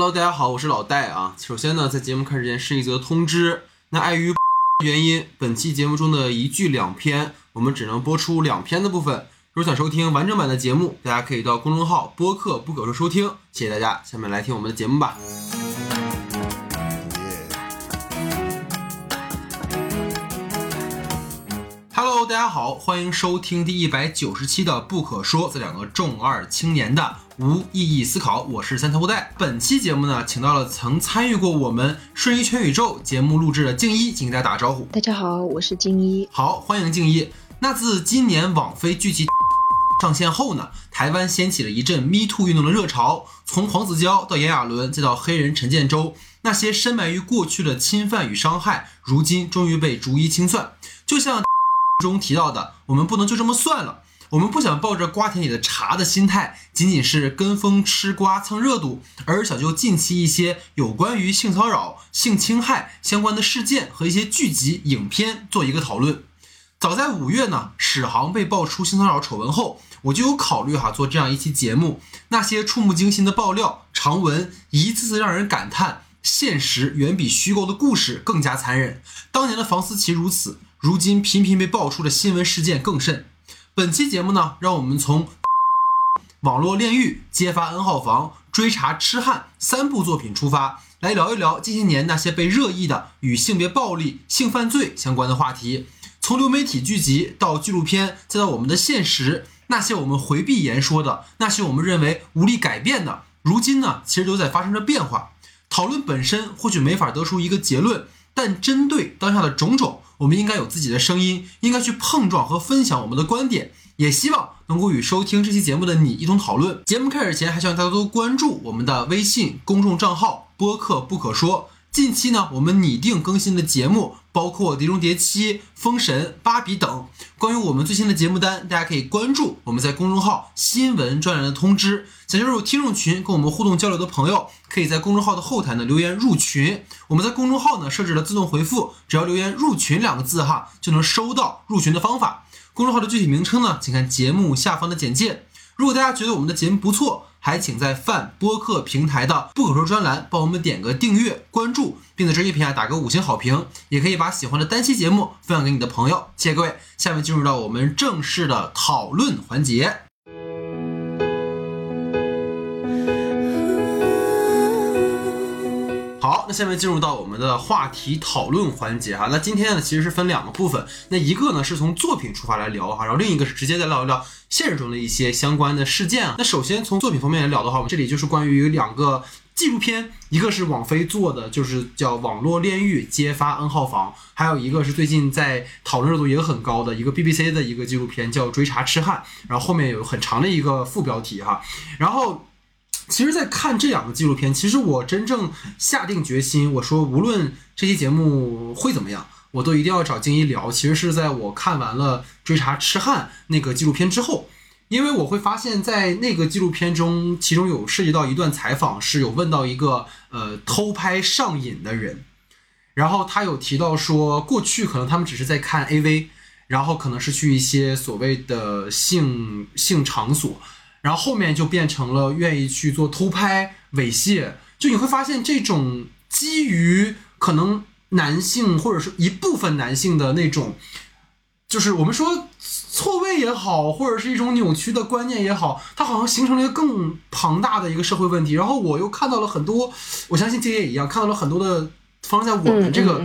Hello，大家好，我是老戴啊。首先呢，在节目开始前是一则通知，那碍于 原因，本期节目中的一句两篇，我们只能播出两篇的部分。如果想收听完整版的节目，大家可以到公众号播客不可说收听。谢谢大家，下面来听我们的节目吧。Hello，大家好，欢迎收听第一百九十期的《不可说》这两个重二青年的无意义思考。我是三条布袋。本期节目呢，请到了曾参与过我们《瞬移全宇宙》节目录制的静一，请大家打个招呼。大家好，我是静一。好，欢迎静一。那自今年网飞剧集 上线后呢，台湾掀起了一阵 Me Too 运动的热潮，从黄子佼到炎亚纶，再到黑人陈建州，那些深埋于过去的侵犯与伤害，如今终于被逐一清算。就像 中提到的，我们不能就这么算了。我们不想抱着瓜田里的茶的心态，仅仅是跟风吃瓜蹭热度，而想就近期一些有关于性骚扰、性侵害相关的事件和一些剧集、影片做一个讨论。早在五月呢，史航被爆出性骚扰丑闻后，我就有考虑哈做这样一期节目。那些触目惊心的爆料、长文，一次次让人感叹，现实远比虚构的故事更加残忍。当年的房思琪如此。如今频频被爆出的新闻事件更甚。本期节目呢，让我们从 网络炼狱、揭发 N 号房、追查痴汉三部作品出发，来聊一聊近些年那些被热议的与性别暴力、性犯罪相关的话题。从流媒体剧集到纪录片，再到我们的现实，那些我们回避言说的，那些我们认为无力改变的，如今呢，其实都在发生着变化。讨论本身或许没法得出一个结论，但针对当下的种种。我们应该有自己的声音，应该去碰撞和分享我们的观点，也希望能够与收听这期节目的你一同讨论。节目开始前，还希望大家多关注我们的微信公众账号“播客不可说”。近期呢，我们拟定更新的节目包括《碟中谍七》《封神》《芭比》等。关于我们最新的节目单，大家可以关注我们在公众号新闻专栏的通知。想加入听众群跟我们互动交流的朋友，可以在公众号的后台呢留言入群。我们在公众号呢设置了自动回复，只要留言“入群”两个字哈，就能收到入群的方法。公众号的具体名称呢，请看节目下方的简介。如果大家觉得我们的节目不错，还请在泛播客平台的不可说专栏帮我们点个订阅、关注，并在专业平台打个五星好评。也可以把喜欢的单期节目分享给你的朋友。谢谢各位，下面进入到我们正式的讨论环节。好，那下面进入到我们的话题讨论环节哈。那今天呢，其实是分两个部分。那一个呢是从作品出发来聊哈，然后另一个是直接再聊一聊现实中的一些相关的事件啊。那首先从作品方面来聊的话，我们这里就是关于两个纪录片，一个是网飞做的，就是叫《网络炼狱：揭发 N 号房》，还有一个是最近在讨论热度也很高的一个 BBC 的一个纪录片，叫《追查痴汉》，然后后面有很长的一个副标题哈，然后。其实，在看这两个纪录片，其实我真正下定决心，我说无论这期节目会怎么样，我都一定要找静怡聊。其实是在我看完了《追查痴汉》那个纪录片之后，因为我会发现，在那个纪录片中，其中有涉及到一段采访，是有问到一个呃偷拍上瘾的人，然后他有提到说，过去可能他们只是在看 AV，然后可能是去一些所谓的性性场所。然后后面就变成了愿意去做偷拍、猥亵，就你会发现这种基于可能男性或者是一部分男性的那种，就是我们说错位也好，或者是一种扭曲的观念也好，它好像形成了一个更庞大的一个社会问题。然后我又看到了很多，我相信这也一样，看到了很多的。发生在我们这个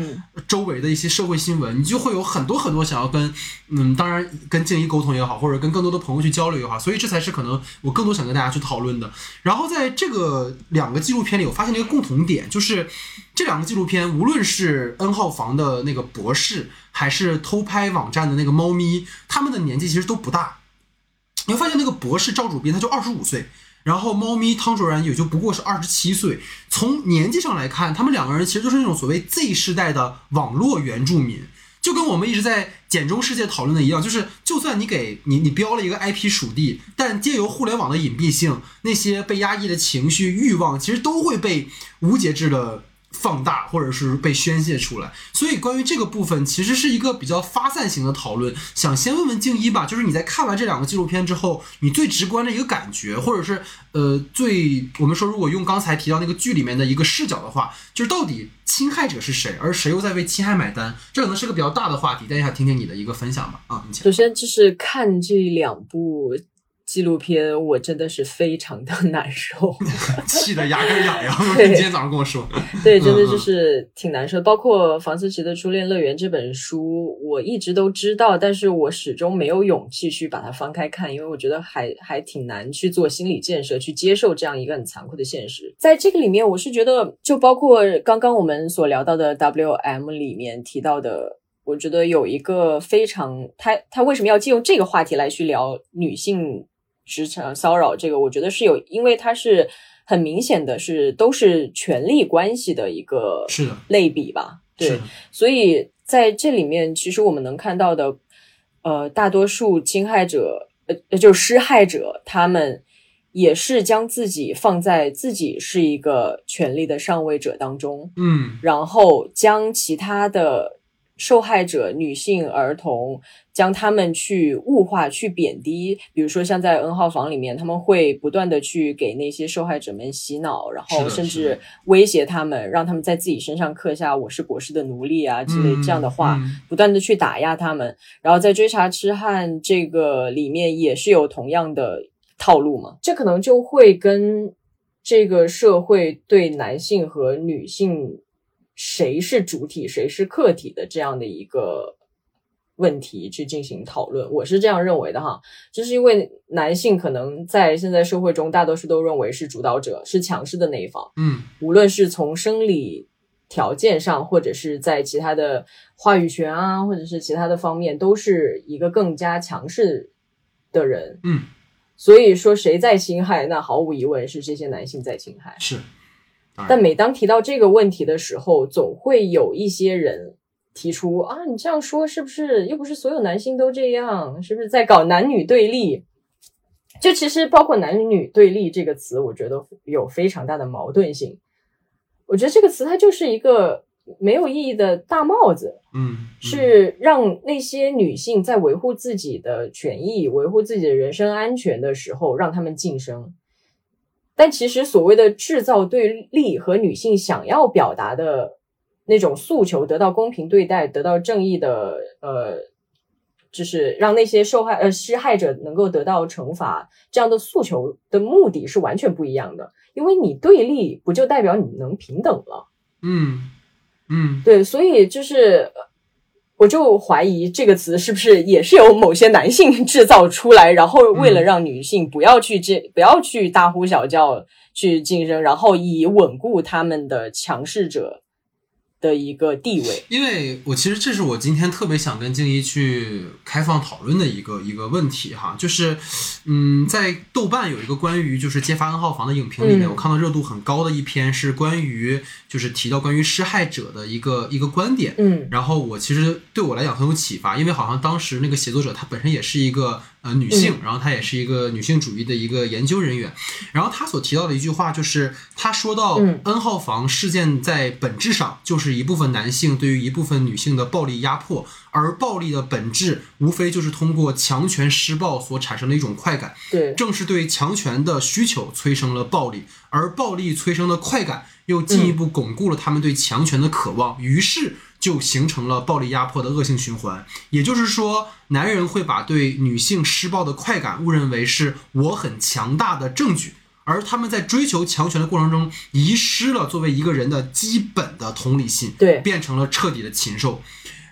周围的一些社会新闻，你就会有很多很多想要跟，嗯，当然跟静怡沟通也好，或者跟更多的朋友去交流也好，所以这才是可能我更多想跟大家去讨论的。然后在这个两个纪录片里，我发现了一个共同点，就是这两个纪录片，无论是 N 号房的那个博士，还是偷拍网站的那个猫咪，他们的年纪其实都不大。你会发现那个博士赵主编他就二十五岁。然后，猫咪汤卓然也就不过是二十七岁。从年纪上来看，他们两个人其实就是那种所谓 Z 世代的网络原住民，就跟我们一直在简中世界讨论的一样，就是就算你给你你标了一个 IP 属地，但借由互联网的隐蔽性，那些被压抑的情绪、欲望，其实都会被无节制的放大或者是被宣泄出来。所以关于这个部分，其实是一个比较发散型的讨论。想先问问静一吧，就是你在看完这两个纪录片之后，你最直观的一个感觉，或者是呃最我们说，如果用刚才提到那个剧里面的一个视角的话，就是到底侵害者是谁，而谁又在为侵害买单？这可能是个比较大的话题，等一下听听你的一个分享吧。啊，首先就是看这两部。纪录片我真的是非常的 难受，气得牙根痒痒。你今天早上跟我说，对，真的就是挺难受。包括房思琪的《初恋乐园》这本书，我一直都知道，但是我始终没有勇气去把它翻开看，因为我觉得还还挺难去做心理建设，去接受这样一个很残酷的现实。在这个里面，我是觉得，就包括刚刚我们所聊到的 W M 里面提到的，我觉得有一个非常，他他为什么要借用这个话题来去聊女性？职场骚扰这个，我觉得是有，因为它是很明显的，是都是权力关系的一个类比吧？对，所以在这里面，其实我们能看到的，呃，大多数侵害者，呃，就是施害者，他们也是将自己放在自己是一个权力的上位者当中，嗯，然后将其他的。受害者女性、儿童将他们去物化、去贬低，比如说像在 N 号房里面，他们会不断的去给那些受害者们洗脑，然后甚至威胁他们，让他们在自己身上刻下“我是博士的奴隶”啊之类这样的话，不断的去打压他们。然后在追查痴汉这个里面也是有同样的套路嘛？这可能就会跟这个社会对男性和女性。谁是主体，谁是客体的这样的一个问题去进行讨论，我是这样认为的哈。就是因为男性可能在现在社会中，大多数都认为是主导者，是强势的那一方。嗯，无论是从生理条件上，或者是在其他的话语权啊，或者是其他的方面，都是一个更加强势的人。嗯，所以说谁在侵害，那毫无疑问是这些男性在侵害。是。但每当提到这个问题的时候，总会有一些人提出啊，你这样说是不是又不是所有男性都这样？是不是在搞男女对立？就其实包括男女对立这个词，我觉得有非常大的矛盾性。我觉得这个词它就是一个没有意义的大帽子，嗯，是让那些女性在维护自己的权益、维护自己的人身安全的时候，让他们晋升。但其实，所谓的制造对立和女性想要表达的那种诉求得到公平对待、得到正义的，呃，就是让那些受害呃施害者能够得到惩罚，这样的诉求的目的是完全不一样的。因为你对立，不就代表你能平等了？嗯嗯，对，所以就是。我就怀疑这个词是不是也是由某些男性制造出来，然后为了让女性不要去这不要去大呼小叫去晋升，然后以稳固他们的强势者。的一个地位，因为我其实这是我今天特别想跟静怡去开放讨论的一个一个问题哈，就是，嗯，在豆瓣有一个关于就是揭发 N 号房的影评里面，我看到热度很高的一篇是关于就是提到关于施害者的一个一个观点，嗯，然后我其实对我来讲很有启发，因为好像当时那个写作者他本身也是一个。呃，女性，然后她也是一个女性主义的一个研究人员，然后她所提到的一句话就是，她说到 N 号房事件在本质上就是一部分男性对于一部分女性的暴力压迫，而暴力的本质无非就是通过强权施暴所产生的一种快感，对，正是对强权的需求催生了暴力，而暴力催生的快感又进一步巩固了他们对强权的渴望，于是。就形成了暴力压迫的恶性循环，也就是说，男人会把对女性施暴的快感误认为是我很强大的证据，而他们在追求强权的过程中，遗失了作为一个人的基本的同理心，对，变成了彻底的禽兽。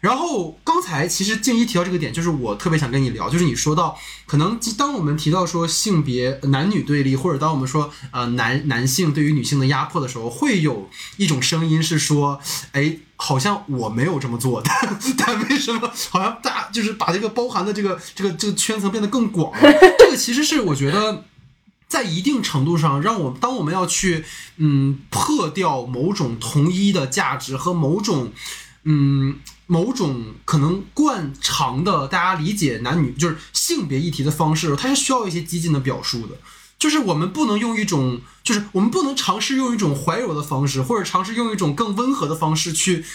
然后刚才其实静一提到这个点，就是我特别想跟你聊，就是你说到可能当我们提到说性别男女对立，或者当我们说呃男男性对于女性的压迫的时候，会有一种声音是说，哎，好像我没有这么做，但 但为什么好像大就是把这个包含的这个这个这个圈层变得更广了？这个其实是我觉得在一定程度上，让我当我们要去嗯破掉某种同一的价值和某种嗯。某种可能惯常的大家理解男女就是性别议题的方式，它是需要一些激进的表述的。就是我们不能用一种，就是我们不能尝试用一种怀柔的方式，或者尝试用一种更温和的方式去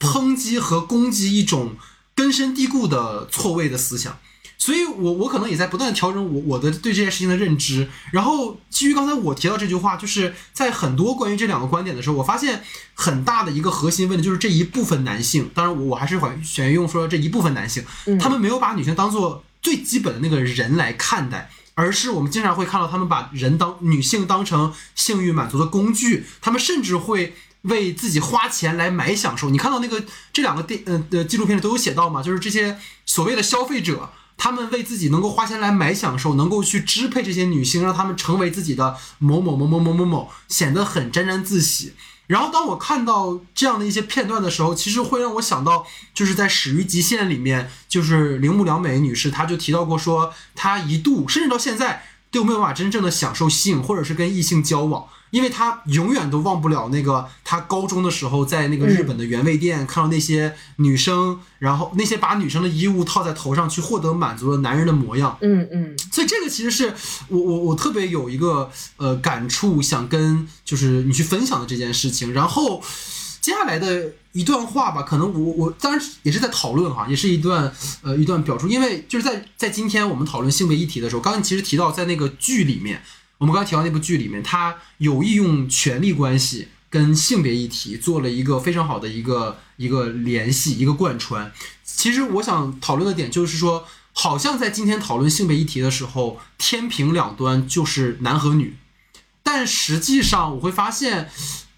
抨击和攻击一种根深蒂固的错位的思想。所以我我可能也在不断的调整我我的对这件事情的认知。然后基于刚才我提到这句话，就是在很多关于这两个观点的时候，我发现很大的一个核心问题就是这一部分男性，当然我我还是选选用说这一部分男性，他们没有把女性当做最基本的那个人来看待。而是我们经常会看到他们把人当女性当成性欲满足的工具，他们甚至会为自己花钱来买享受。你看到那个这两个电呃的纪录片里都有写到嘛，就是这些所谓的消费者，他们为自己能够花钱来买享受，能够去支配这些女性，让他们成为自己的某某某某某某某，显得很沾沾自喜。然后当我看到这样的一些片段的时候，其实会让我想到，就是在《始于极限》里面，就是铃木良美女士，她就提到过说，她一度甚至到现在都没有办法真正的享受性，或者是跟异性交往。因为他永远都忘不了那个他高中的时候在那个日本的原味店看到那些女生，然后那些把女生的衣物套在头上去获得满足的男人的模样。嗯嗯，所以这个其实是我我我特别有一个呃感触，想跟就是你去分享的这件事情。然后接下来的一段话吧，可能我我当然也是在讨论哈，也是一段呃一段表述，因为就是在在今天我们讨论性别议题的时候，刚刚其实提到在那个剧里面。我们刚才提到那部剧里面，他有意用权力关系跟性别议题做了一个非常好的一个一个联系，一个贯穿。其实我想讨论的点就是说，好像在今天讨论性别议题的时候，天平两端就是男和女，但实际上我会发现，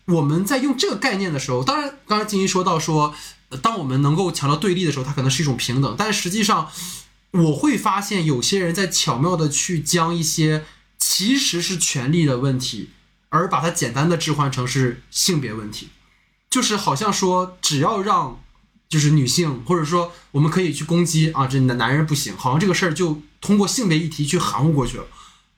我们在用这个概念的时候，当然刚才金一说到说，当我们能够强调对立的时候，它可能是一种平等，但实际上我会发现有些人在巧妙的去将一些。其实是权力的问题，而把它简单的置换成是性别问题，就是好像说只要让就是女性，或者说我们可以去攻击啊，这男男人不行，好像这个事儿就通过性别议题去含糊过去了。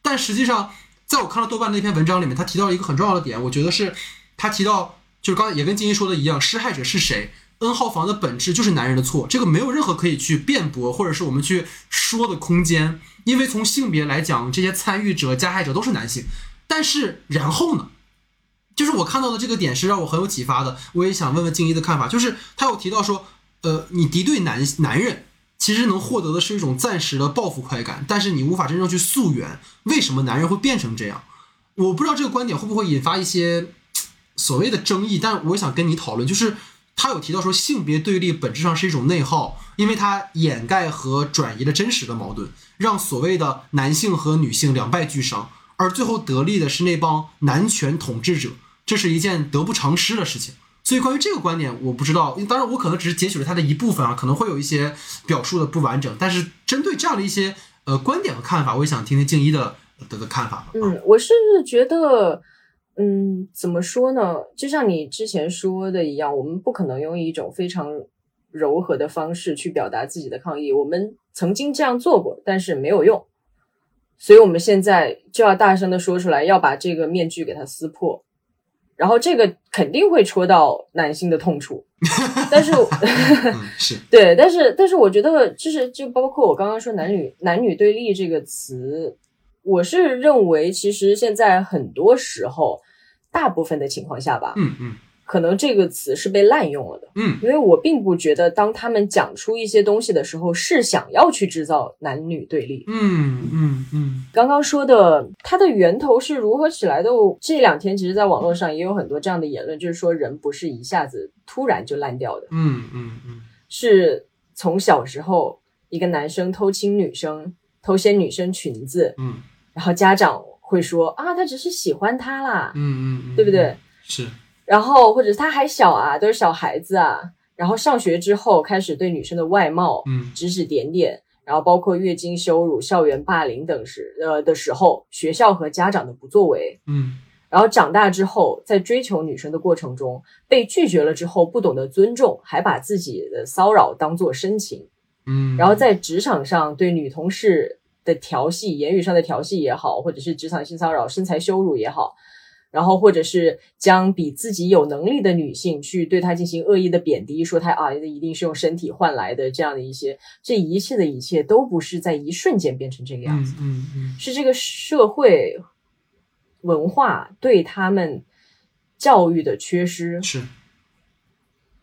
但实际上，在我看到豆瓣那篇文章里面，他提到了一个很重要的点，我觉得是他提到，就是刚才也跟金一说的一样，施害者是谁？N 号房的本质就是男人的错，这个没有任何可以去辩驳或者是我们去说的空间。因为从性别来讲，这些参与者、加害者都是男性，但是然后呢，就是我看到的这个点是让我很有启发的。我也想问问静怡的看法，就是他有提到说，呃，你敌对男男人，其实能获得的是一种暂时的报复快感，但是你无法真正去溯源为什么男人会变成这样。我不知道这个观点会不会引发一些所谓的争议，但我想跟你讨论，就是。他有提到说，性别对立本质上是一种内耗，因为它掩盖和转移了真实的矛盾，让所谓的男性和女性两败俱伤，而最后得利的是那帮男权统治者，这是一件得不偿失的事情。所以关于这个观点，我不知道，当然我可能只是截取了它的一部分啊，可能会有一些表述的不完整，但是针对这样的一些呃观点和看法，我也想听听静一的的的看法。嗯，我是觉得。嗯，怎么说呢？就像你之前说的一样，我们不可能用一种非常柔和的方式去表达自己的抗议。我们曾经这样做过，但是没有用，所以我们现在就要大声的说出来，要把这个面具给它撕破。然后这个肯定会戳到男性的痛处，但是是对，但是但是我觉得就是就包括我刚刚说男女男女对立这个词。我是认为，其实现在很多时候，大部分的情况下吧，嗯嗯，可能这个词是被滥用了的，嗯，因为我并不觉得，当他们讲出一些东西的时候，是想要去制造男女对立，嗯嗯嗯。刚刚说的它的源头是如何起来的？这两天其实，在网络上也有很多这样的言论，就是说人不是一下子突然就烂掉的，嗯嗯嗯，是从小时候一个男生偷亲女生，偷掀女生裙子，嗯。然后家长会说啊，他只是喜欢她啦，嗯嗯，对不对？是。然后或者他还小啊，都是小孩子啊。然后上学之后开始对女生的外貌，嗯，指指点点。然后包括月经羞辱、校园霸凌等时，呃的时候，学校和家长的不作为，嗯。然后长大之后，在追求女生的过程中被拒绝了之后，不懂得尊重，还把自己的骚扰当做深情，嗯。然后在职场上对女同事。的调戏，言语上的调戏也好，或者是职场性骚扰、身材羞辱也好，然后或者是将比自己有能力的女性去对她进行恶意的贬低，说她啊一定是用身体换来的这样的一些，这一切的一切都不是在一瞬间变成这个样子，嗯嗯是这个社会文化对他们教育的缺失嗯，。是，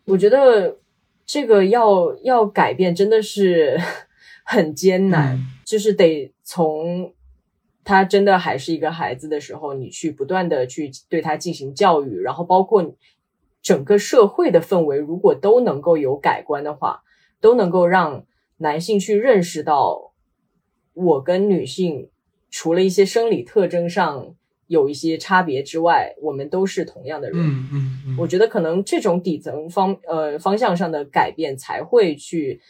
我觉得这个要要改变真的是 很艰难，嗯就是得从他真的还是一个孩子的时候，你去不断的去对他进行教育，然后包括整个社会的氛围，如果都能够有改观的话，都能够让男性去认识到，我跟女性除了一些生理特征上有一些差别之外，我们都是同样的人。嗯嗯嗯，我觉得可能这种底层方呃方向上的改变，才会去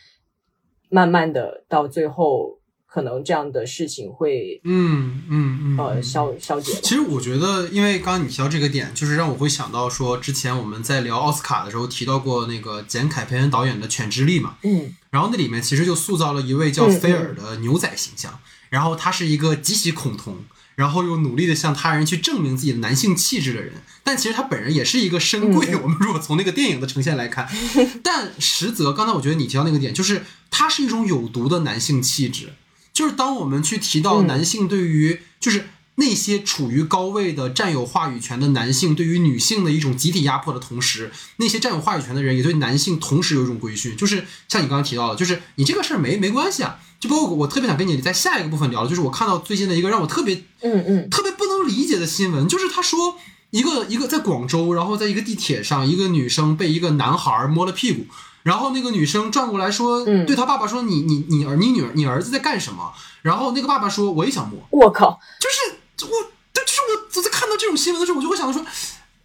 慢慢的到最后，可能这样的事情会嗯嗯嗯消消解。其实我觉得，因为刚刚你提到这个点，就是让我会想到说，之前我们在聊奥斯卡的时候提到过那个简凯培恩导演的《犬之力》嘛，嗯。然后那里面其实就塑造了一位叫嗯菲尔的牛仔形象，然后他是一个极其恐同，然后又努力的向他人去证明自己的男性气质的人，但其实他本人也是一个深贵。我们如果从那个电影的呈现来看，但实则刚才我觉得你提到那个点，就是他是一种有毒的男性气质，就是当我们去提到嗯男性对于就是。那些处于高位的占有话语权的男性，对于女性的一种集体压迫的同时，那些占有话语权的人也对男性同时有一种规训，就是像你刚刚提到的，就是你这个事儿没没关系啊。就包括我特别想跟你在下一个部分聊的，就是我看到最近的一个让我特别嗯嗯特别不能理解的新闻，就是他说一个一个在广州，然后在一个地铁上，一个女生被一个男孩摸了屁股，然后那个女生转过来说，嗯。对他爸爸说，你你你儿你女儿你儿子在干什么？然后那个爸爸说，我也想摸，我靠，就是我，对，就是我，我在看到这种新闻的时候，我就会想到说，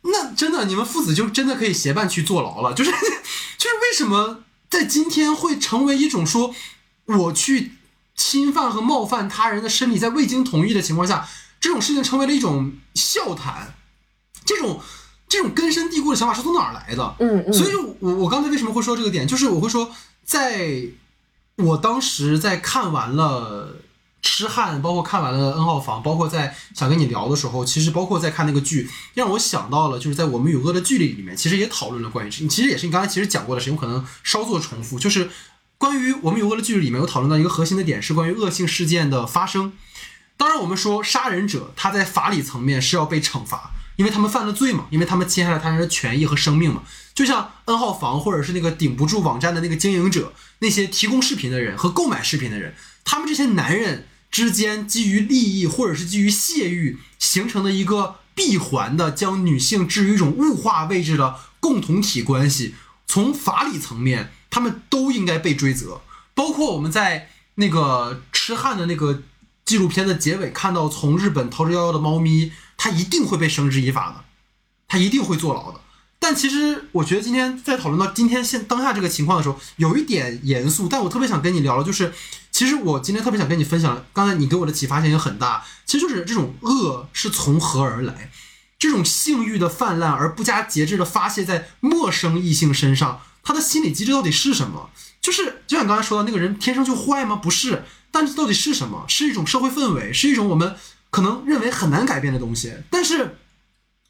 那真的你们父子就真的可以结伴去坐牢了，就是就是为什么在今天会成为一种说我去侵犯和冒犯他人的身体，在未经同意的情况下，这种事情成为了一种笑谈，这种这种根深蒂固的想法是从哪儿来的？嗯嗯，所以我我刚才为什么会说这个点，就是我会说，在我当时在看完了《痴汉》，包括看完了《N 号房》，包括在想跟你聊的时候，其实包括在看那个剧，让我想到了，就是在《我们与恶的距离》里面，其实也讨论了关于这，其实也是你刚才其实讲过的事情，我可能稍作重复，就是关于《我们与恶的距离》里面有讨论到一个核心的点，是关于恶性事件的发生。当然，我们说杀人者他在法理层面是要被惩罚，因为他们犯了罪嘛，因为他们侵害了他人的权益和生命嘛。就像 N 号房或者是那个顶不住网站的那个经营者，那些提供视频的人和购买视频的人，他们这些男人之间基于利益或者是基于泄欲形成的一个闭环的将女性置于一种物化位置的共同体关系，从法理层面，他们都应该被追责。包括我们在那个痴汉的那个纪录片的结尾看到，从日本逃之夭夭的猫咪，他一定会被绳之以法的，他一定会坐牢的。但其实我觉得今天在讨论到今天现当下这个情况的时候，有一点严肃，但我特别想跟你聊的就是，其实我今天特别想跟你分享，刚才你给我的启发性也很大，其实就是这种恶是从何而来，这种性欲的泛滥而不加节制的发泄在陌生异性身上，他的心理机制到底是什么？就是就像你刚才说的那个人天生就坏吗？不是，但是到底是什么？是一种社会氛围，是一种我们可能认为很难改变的东西。但是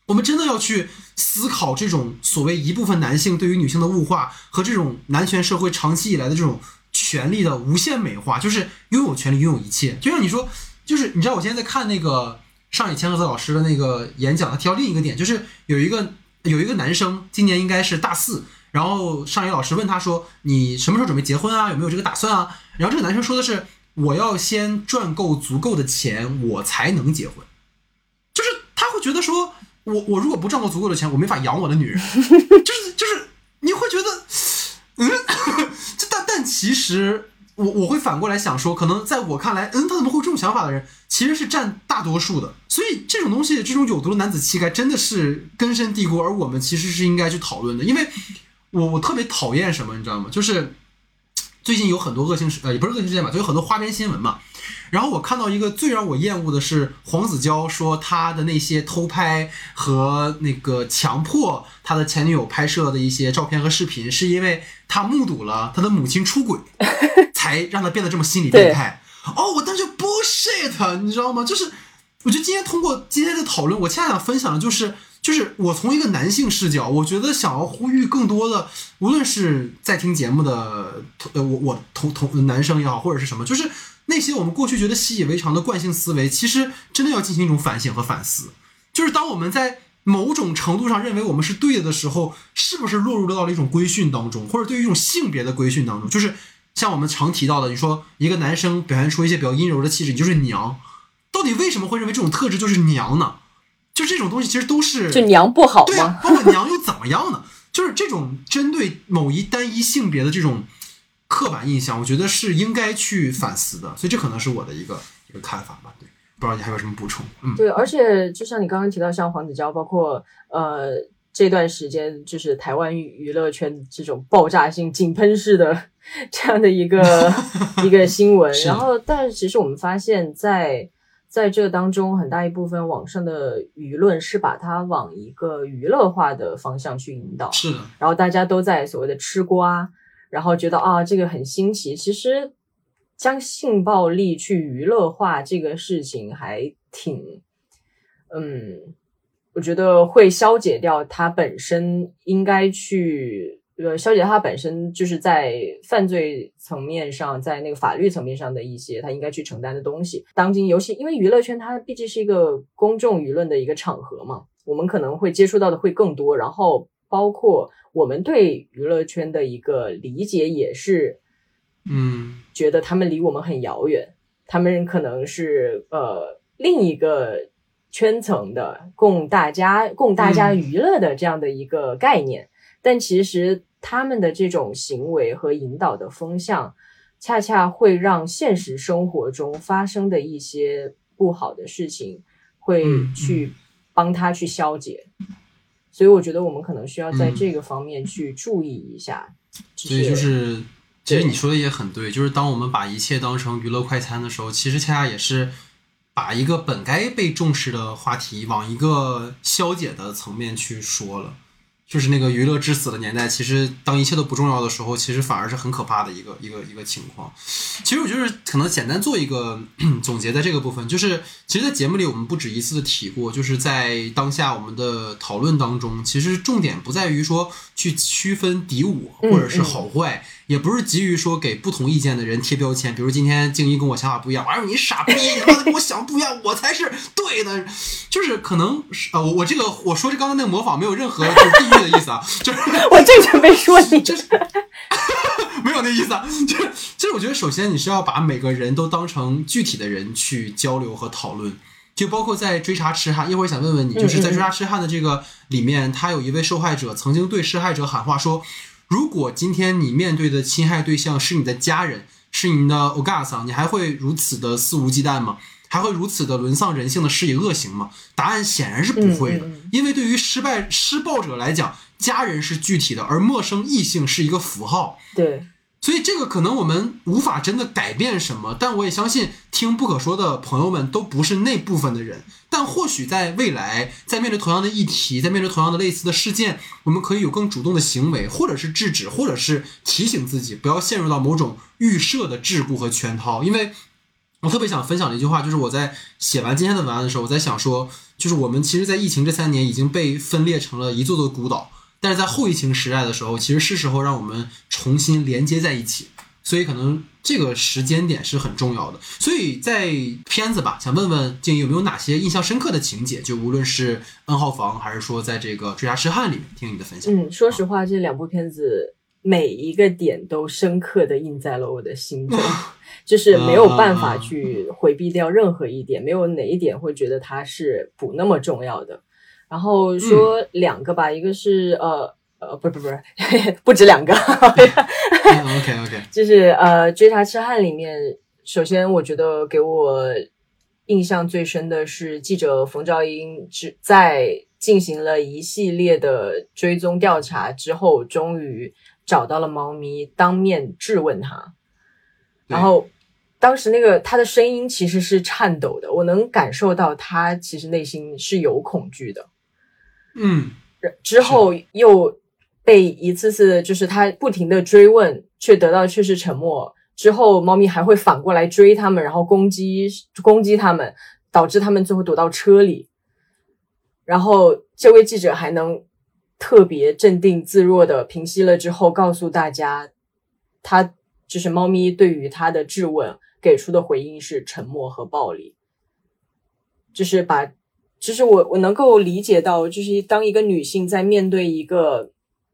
我们真的要去思考这种所谓一部分男性对于女性的物化和这种男权社会长期以来的这种权利的无限美化，就是拥有权利，拥有一切。就像你说，就是你知道，我现在在看那个上野千鹤子老师的那个演讲，他提到另一个点，就是有一个有一个男生今年应该是大四。然后上野老师问他说：“你什么时候准备结婚啊？有没有这个打算啊？”然后这个男生说的是：“我要先赚够足够的钱，我才能结婚。”就是他会觉得说：“我我如果不赚够足够的钱，我没法养我的女人。”就是就是你会觉得，嗯，就但但其实我我会反过来想说，可能在我看来，嗯，他怎么会有这种想法的人其实是占大多数的。所以这种东西，这种有毒的男子气概真的是根深蒂固，而我们其实是应该去讨论的，因为。我我特别讨厌什么，你知道吗？就是最近有很多恶性事，呃，也不是恶性事件吧，就有很多花边新闻嘛。然后我看到一个最让我厌恶的是黄子佼说他的那些偷拍和那个强迫他的前女友拍摄的一些照片和视频，是因为他目睹了他的母亲出轨，才让他变得这么心理变态。哦，我当时就 bullshit，你知道吗？就是我觉得今天通过今天的讨论，我恰恰想分享的就是，就是我从一个男性视角，我觉得想要呼吁更多的，无论是在听节目的，呃，我我同同男生也好，或者是什么，就是那些我们过去觉得习以为常的惯性思维，其实真的要进行一种反省和反思。就是当我们在某种程度上认为我们是对的的时候，是不是落入到了一种规训当中，或者对于一种性别的规训当中？就是像我们常提到的，你说一个男生表现出一些比较阴柔的气质，你就是娘。到底为什么会认为这种特质就是娘呢？就这种东西其实都是就娘不好吗？包括娘又怎么样呢？就是这种针对某一单一性别的这种刻板印象，我觉得是应该去反思的。所以这可能是我的一个一个看法吧。对，不知道你还有什么补充？嗯，对，而且就像你刚刚提到，像黄子佼，包括呃这段时间就是台湾娱乐圈这种爆炸性井喷式的这样的一个 一个新闻，然后但是其实我们发现，在在这当中，很大一部分网上的舆论是把它往一个娱乐化的方向去引导，是的。然后大家都在所谓的吃瓜，然后觉得啊，这个很新奇。其实将性暴力去娱乐化这个事情还挺，嗯，我觉得会消解掉它本身应该去。呃，消解他本身就是在犯罪层面上，在那个法律层面上的一些他应该去承担的东西。当今，尤其因为娱乐圈它毕竟是一个公众舆论的一个场合嘛，我们可能会接触到的会更多。然后，包括我们对娱乐圈的一个理解也是，嗯，觉得他们离我们很遥远，他们可能是呃另一个圈层的供大家供大家娱乐的这样的一个概念。但其实他们的这种行为和引导的风向，恰恰会让现实生活中发生的一些不好的事情，会去帮他去消解。所以我觉得我们可能需要在这个方面去注意一下。所以就是，其实你说的也很对，就是当我们把一切当成娱乐快餐的时候，其实恰恰也是把一个本该被重视的话题往一个消解的层面去说了。就是那个娱乐至死的年代，其实当一切都不重要的时候，其实反而是很可怕的一个一个一个情况。其实我就是可能简单做一个 总结，在这个部分，就是其实，在节目里我们不止一次的提过，就是在当下我们的讨论当中，其实重点不在于说去区分敌我或者是好坏。也不是急于说给不同意见的人贴标签，比如今天静怡跟我想法不一样，哎呦你傻逼，你他妈的跟我想不一样，我才是对的，就是可能是啊，我我这个我说这刚才那个模仿没有任何就是地域的意思啊，就是 我正准备说你，就是 没有那意思，啊，就其实我觉得首先你是要把每个人都当成具体的人去交流和讨论，就包括在追查痴汉，一会儿想问问你，就是在追查痴汉的这个里面，他有一位受害者曾经对施害者喊话说。如果今天你面对的侵害对象是你的家人，是你的欧嘎桑，你还会如此的肆无忌惮吗？还会如此的沦丧人性的施以恶行吗？答案显然是不会的，因为对于失败施暴者来讲，家人是具体的，而陌生异性是一个符号。对。所以这个可能我们无法真的改变什么，但我也相信听不可说的朋友们都不是那部分的人。但或许在未来，在面对同样的议题，在面对同样的类似的事件，我们可以有更主动的行为，或者是制止，或者是提醒自己不要陷入到某种预设的桎梏和圈套。因为我特别想分享的一句话，就是我在写完今天的文案的时候，我在想说，就是我们其实，在疫情这三年已经被分裂成了一座座孤岛。但是在后疫情时代的时候，其实是时候让我们重新连接在一起，所以可能这个时间点是很重要的。所以在片子吧，想问问静怡有没有哪些印象深刻的情节？就无论是 N 号房，还是说在这个追杀痴汉里面，听你的分享。嗯，说实话，这两部片子每一个点都深刻的印在了我的心中，就是没有办法去回避掉任何一点，没有哪一点会觉得它是不那么重要的。然后说两个吧，一个是呃呃，不不不是，不 止两个。OK OK，就是呃，《追查痴汉》里面，首先我觉得给我印象最深的是记者冯兆英只在进行了一系列的追踪调查之后，终于找到了猫咪，当面质问他。然后当时那个他的声音其实是颤抖的，我能感受到他其实内心是有恐惧的。嗯，之后又被一次次就是他不停的追问，却得到却是沉默。之后猫咪还会反过来追他们，然后攻击攻击他们。导致他们最后躲到车里。然后这位记者还能特别镇定自若的平息了之后，告诉大家，他就是猫咪对于他的质问给出的回应是沉默和暴力，就是把，就是我我能够理解到，就是当一个女性在面对一个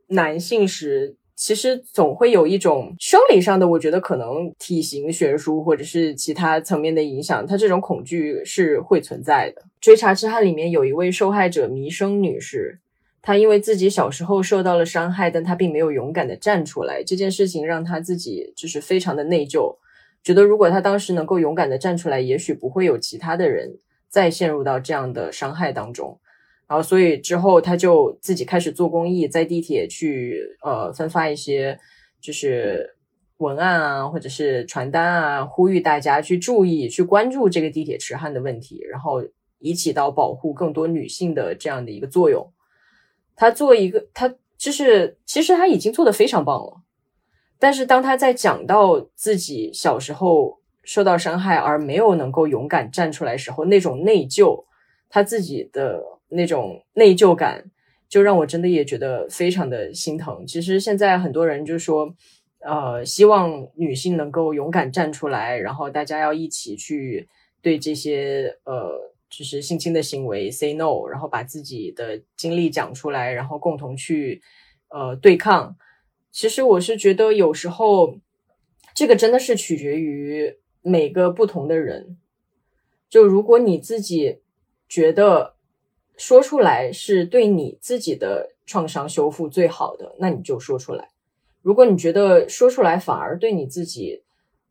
男性时。其实总会有一种生理上的，我觉得可能体型悬殊或者是其他层面的影响，她这种恐惧是会存在的。追查之汉里面有一位受害者弥生女士，她因为自己小时候受到了伤害，但她并没有勇敢的站出来，这件事情让她自己就是非常的内疚，觉得如果她当时能够勇敢的站出来，也许不会有其他的人再陷入到这样的伤害当中。然后，所以之后他就自己开始做公益，在地铁去呃分发一些就是文案啊，或者是传单啊，呼吁大家去注意、去关注这个地铁痴汉的问题，然后以起到保护更多女性的这样的一个作用。他做一个，他就是其实他已经做的非常棒了，但是当他在讲到自己小时候受到伤害而没有能够勇敢站出来时候，那种内疚，他自己的。那种内疚感，就让我真的也觉得非常的心疼。其实现在很多人就说，呃，希望女性能够勇敢站出来，然后大家要一起去对这些呃，就是性侵的行为 say no，然后把自己的经历讲出来，然后共同去呃对抗。其实我是觉得有时候这个真的是取决于每个不同的人。就如果你自己觉得。说出来是对你自己的创伤修复最好的，那你就说出来。如果你觉得说出来反而对你自己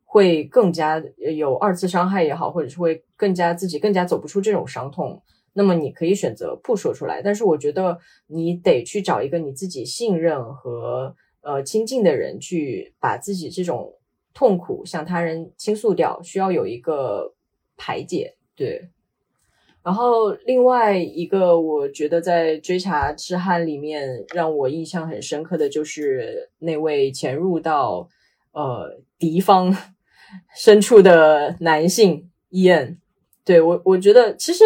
会更加有二次伤害也好，或者是会更加自己更加走不出这种伤痛，那么你可以选择不说出来。但是我觉得你得去找一个你自己信任和呃亲近的人，去把自己这种痛苦向他人倾诉掉，需要有一个排解。对。然后另外一个，我觉得在追查痴汉里面让我印象很深刻的就是那位潜入到呃敌方深处的男性伊恩。对我，我觉得其实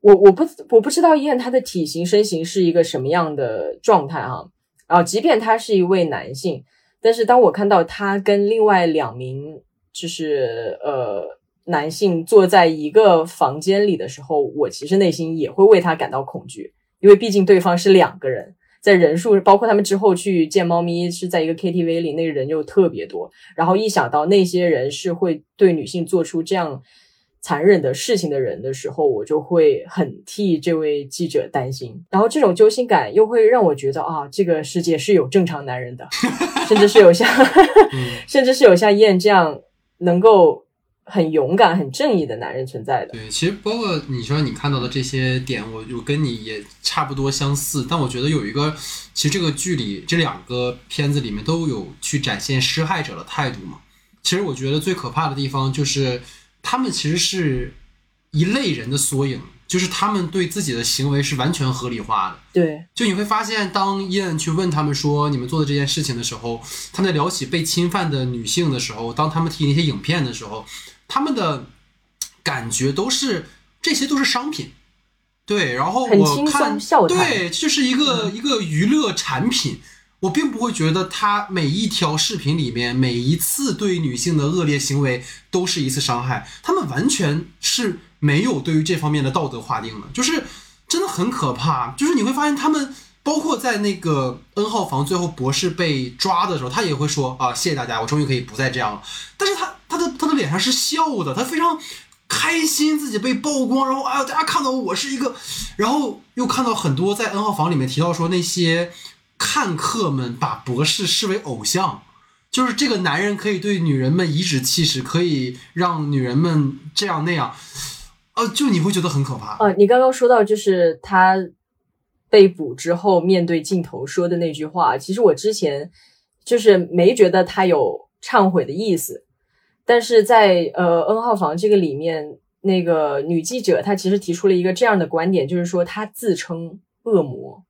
我我不我不知道伊恩他的体型身形是一个什么样的状态哈啊，即便他是一位男性，但是当我看到他跟另外两名就是呃。男性坐在一个房间里的时候，我其实内心也会为他感到恐惧，因为毕竟对方是两个人，在人数包括他们之后去见猫咪是在一个 KTV 里，那个人又特别多。然后一想到那些人是会对女性做出这样残忍的事情的人的时候，我就会很替这位记者担心。然后这种揪心感又会让我觉得啊，这个世界是有正常男人的，甚至是有像，甚至是有像燕这样能够。很勇敢、很正义的男人存在的。对，其实包括你说你看到的这些点，我我跟你也差不多相似。但我觉得有一个，其实这个剧里这两个片子里面都有去展现施害者的态度嘛。其实我觉得最可怕的地方就是，他们其实是一类人的缩影，就是他们对自己的行为是完全合理化的。对，就你会发现，当伊恩去问他们说你们做的这件事情的时候，他们在聊起被侵犯的女性的时候，当他们提那些影片的时候。他们的感觉都是这些都是商品，对，然后我看对，就是一个一个娱乐产品。我并不会觉得他每一条视频里面每一次对女性的恶劣行为都是一次伤害，他们完全是没有对于这方面的道德划定的，就是真的很可怕。就是你会发现他们。包括在那个 N 号房最后博士被抓的时候，他也会说啊，谢谢大家，我终于可以不再这样了。但是他他的他的脸上是笑的，他非常开心自己被曝光，然后哎呀，大家看到我是一个，然后又看到很多在 N 号房里面提到说那些看客们把博士视为偶像，就是这个男人可以对女人们颐指气使，可以让女人们这样那样，呃，就你会觉得很可怕。呃，你刚刚说到就是他。被捕之后，面对镜头说的那句话，其实我之前就是没觉得他有忏悔的意思，但是在呃 N 号房这个里面，那个女记者她其实提出了一个这样的观点，就是说她自称恶魔，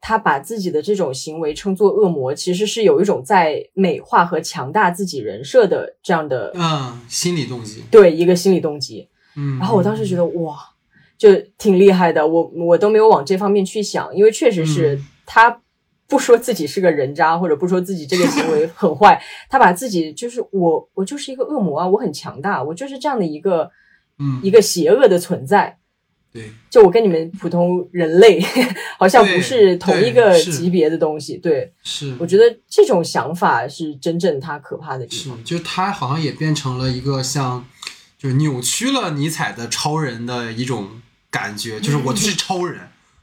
她把自己的这种行为称作恶魔，其实是有一种在美化和强大自己人设的这样的嗯心理动机，对一个心理动机。嗯，然后我当时觉得哇，就挺厉害的，我我都没有往这方面去想，因为确实是嗯他不说自己是个人渣，或者不说自己这个行为很坏，他把自己就是我我就是一个恶魔啊，我很强大，我就是这样的一个嗯一个邪恶的存在。对，就我跟你们普通人类 好像不是同一个级别的东西，对。是，我觉得这种想法是真正他可怕的地是方。，就是他好像也变成了一个像，就是扭曲了尼采的超人的一种感觉，就是我就是超人。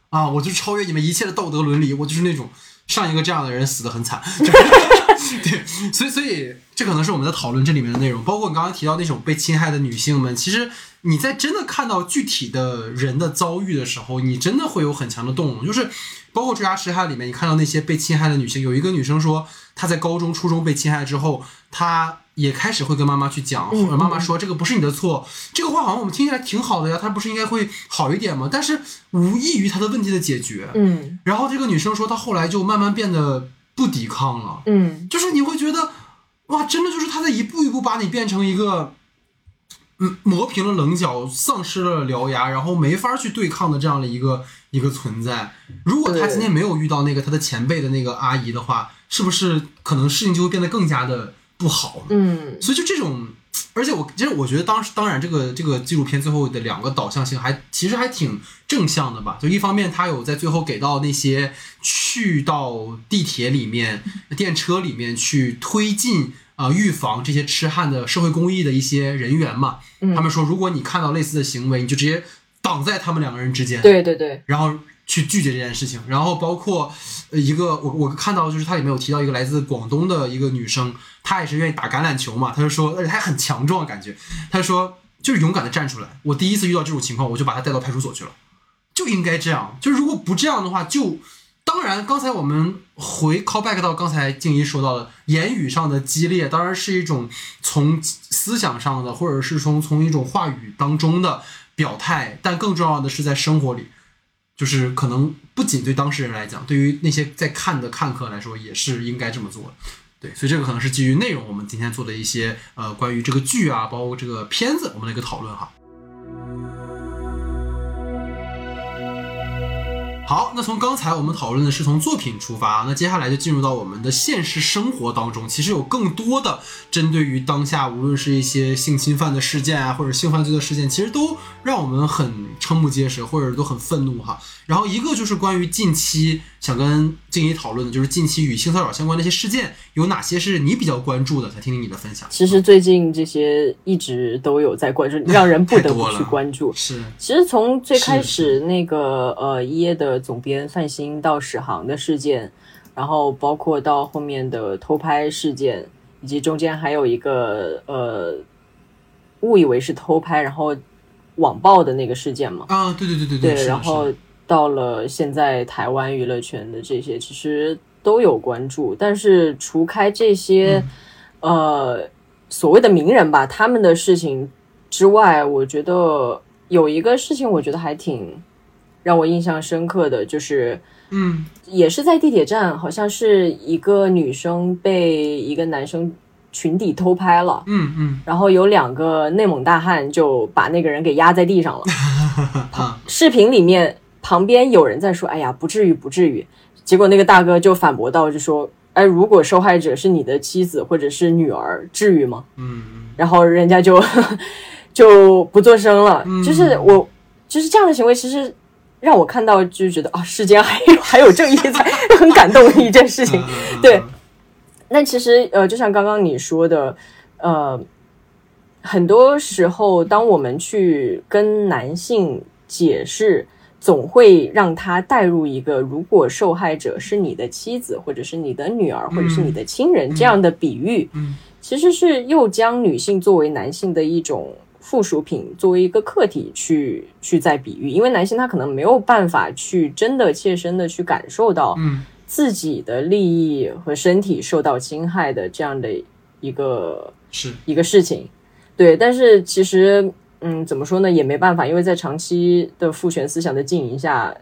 啊，我就超越你们一切的道德伦理，我就是那种上一个这样的人死的很惨，就 是对，所以所以这可能是我们在讨论这里面的内容，包括你刚刚提到那种被侵害的女性们，其实你在真的看到具体的人的遭遇的时候，你真的会有很强的动容，就是包括《追杀痴汉》里面，你看到那些被侵害的女性，有一个女生说她在高中、初中被侵害之后，她也开始会跟妈妈去讲，嗯或者妈妈说这个不是你的错，这个话好像我们听起来挺好的呀，她不是应该会好一点吗？但是无异于她的问题的解决。嗯然后这个女生说，她后来就慢慢变得不抵抗了，嗯就是你会觉得，哇，真的就是她在一步一步把你变成一个，嗯，磨平了棱角，丧失了獠牙，然后没法去对抗的这样的一个一个存在。如果他今天没有遇到那个他的前辈的那个阿姨的话，是不是可能事情就会变得更加的不好呢？嗯所以就这种，而且我其实我觉得当时当然这个这个纪录片最后的两个导向性还其实还挺正向的吧。就一方面，他有在最后给到那些去到地铁里面、电车里面去推进啊、呃预防这些痴汉的社会公益的一些人员嘛。嗯他们说，如果你看到类似的行为，你就直接挡在他们两个人之间。对对对，然后去拒绝这件事情。然后包括呃一个我我看到就是它里面有提到一个来自广东的一个女生，她也是愿意打橄榄球嘛，她就说，而且她还很强壮感觉，她说就是勇敢的站出来。我第一次遇到这种情况，我就把她带到派出所去了，就应该这样。就如果不这样的话，就。当然，刚才我们回 call back 到刚才静怡说到的言语上的激烈，当然是一种从思想上的，或者是从从一种话语当中的表态，但更重要的是在生活里，就是可能不仅对当事人来讲，对于那些在看的看客来说，也是应该这么做的。对，所以这个可能是基于内容，我们今天做的一些呃关于这个剧啊，包括这个片子，我们的一个讨论哈。好，那从刚才我们讨论的是从作品出发，那接下来就进入到我们的现实生活当中。其实有更多的针对于当下，无论是一些性侵犯的事件啊，或者性犯罪的事件，其实都让我们很瞠目结舌，或者都很愤怒哈。然后一个就是关于近期想跟静怡讨论的，就是近期与性骚扰相关的一些事件，有哪些是你比较关注的？想听听你的分享。其实最近这些一直都有在关注，让人不得不去关注。是，其实从最开始那个呃一夜的总编范鑫到史航的事件，然后包括到后面的偷拍事件，以及中间还有一个呃误以为是偷拍，然后网暴的那个事件嘛。啊，对对对对对，对然后是到了现在台湾娱乐圈的这些，其实都有关注。但是除开这些，嗯呃，所谓的名人吧，他们的事情之外，我觉得有一个事情，我觉得还挺让我印象深刻的，就是嗯也是在地铁站，好像是一个女生被一个男生裙底偷拍了。嗯嗯然后有两个内蒙大汉就把那个人给压在地上了。啊视频里面旁边有人在说：“哎呀，不至于，不至于。”结果那个大哥就反驳到：“就说，哎，如果受害者是你的妻子或者是女儿，至于吗嗯？”然后人家就 就不作声了。嗯就是我，就是这样的行为，其实让我看到就觉得啊，世间还有还有正义在，很感动的一件事情。嗯，对那其实呃，就像刚刚你说的，呃，很多时候当我们去跟男性解释，总会让他带入一个如果受害者是你的妻子，或者是你的女儿，或者是你的亲人、这样的比喻，嗯其实是又将女性作为男性的一种。附属品作为一个客体去去在比喻，因为男性他可能没有办法去真的切身的去感受到，嗯自己的利益和身体受到侵害的这样的一个是一个事情，对。但是其实，嗯，怎么说呢，也没办法，因为在长期的父权思想的经营下，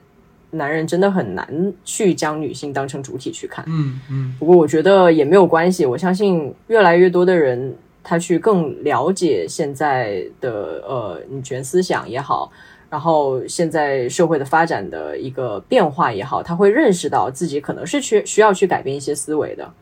男人真的很难去将女性当成主体去看。嗯嗯不过我觉得也没有关系，我相信越来越多的人他去更了解现在的呃女权思想也好，然后现在社会的发展的一个变化也好，他会认识到自己可能是去需要去改变一些思维的。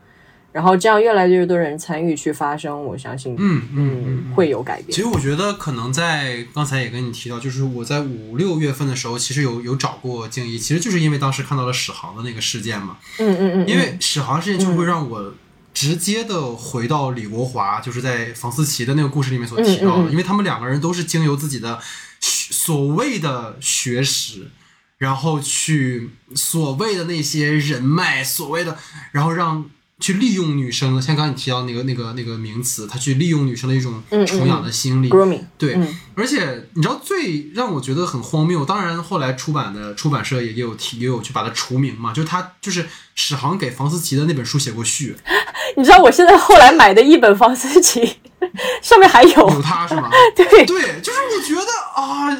然后这样越来越多人参与去发声，我相信，嗯嗯，会有改变。其实我觉得可能在刚才也跟你提到，就是我在五六月份的时候，其实有有找过静怡，其实就是因为当时看到了史航的那个事件嘛。嗯嗯嗯。因为史航事件就会让我直接的回到李国华，就是在房思琪的那个故事里面所提到的，因为他们两个人都是经由自己的所谓的学识，然后去所谓的那些人脉，所谓的，然后让。去利用女生，像刚刚你提到那个那个那个名词，他去利用女生的一种崇仰的心理，对，而且你知道最让我觉得很荒谬，当然后来出版的出版社也有提，也有去把它除名嘛，就是他就是史航给房思琪的那本书写过序，你知道我现在后来买的一本房思琪 上面还有。有他是吗？对。对，就是我觉得啊，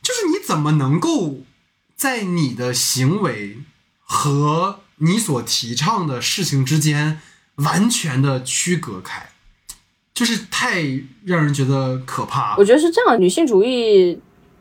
就是你怎么能够在你的行为和你所提倡的事情之间完全的区隔开，就是太让人觉得可怕。我觉得是这样，女性主义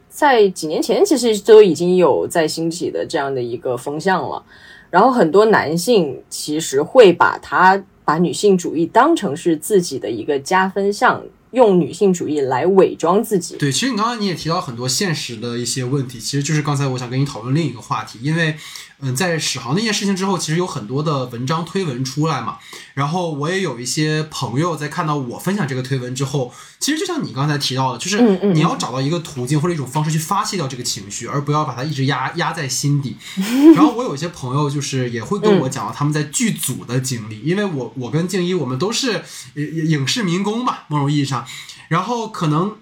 在几年前其实都已经有在兴起的这样的一个风向了。然后很多男性其实会把它把女性主义当成是自己的一个加分项。用女性主义来伪装自己。对，其实你刚刚你也提到很多现实的一些问题，其实就是刚才我想跟你讨论另一个话题，因为，嗯，在史航那件事情之后，其实有很多的文章推文出来嘛，然后我也有一些朋友在看到我分享这个推文之后，其实就像你刚才提到的，就是你要找到一个途径或者一种方式去发泄掉这个情绪，而不要把它一直压压在心底。然后我有一些朋友就是也会跟我讲到他们在剧组的经历，因为我我跟静一我们都是影视民工吧，某种意义上。然后可能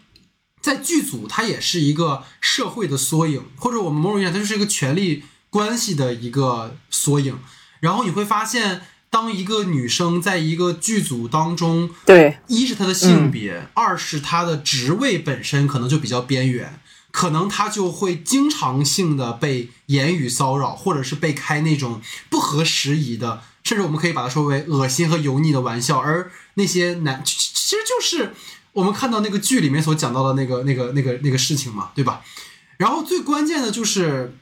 在剧组，它也是一个社会的缩影，或者我们某种意义上，它就是一个权力关系的一个缩影。然后你会发现，当一个女生在一个剧组当中，对，一是她的性别，二是她的职位本身可能就比较边缘，可能她就会经常性的被言语骚扰，或者是被开那种不合时宜的，甚至我们可以把它说为恶心和油腻的玩笑。而那些男，其实就是。我们看到那个剧里面所讲到的那个、那个、那个、那个事情嘛，对吧？然后最关键的就是，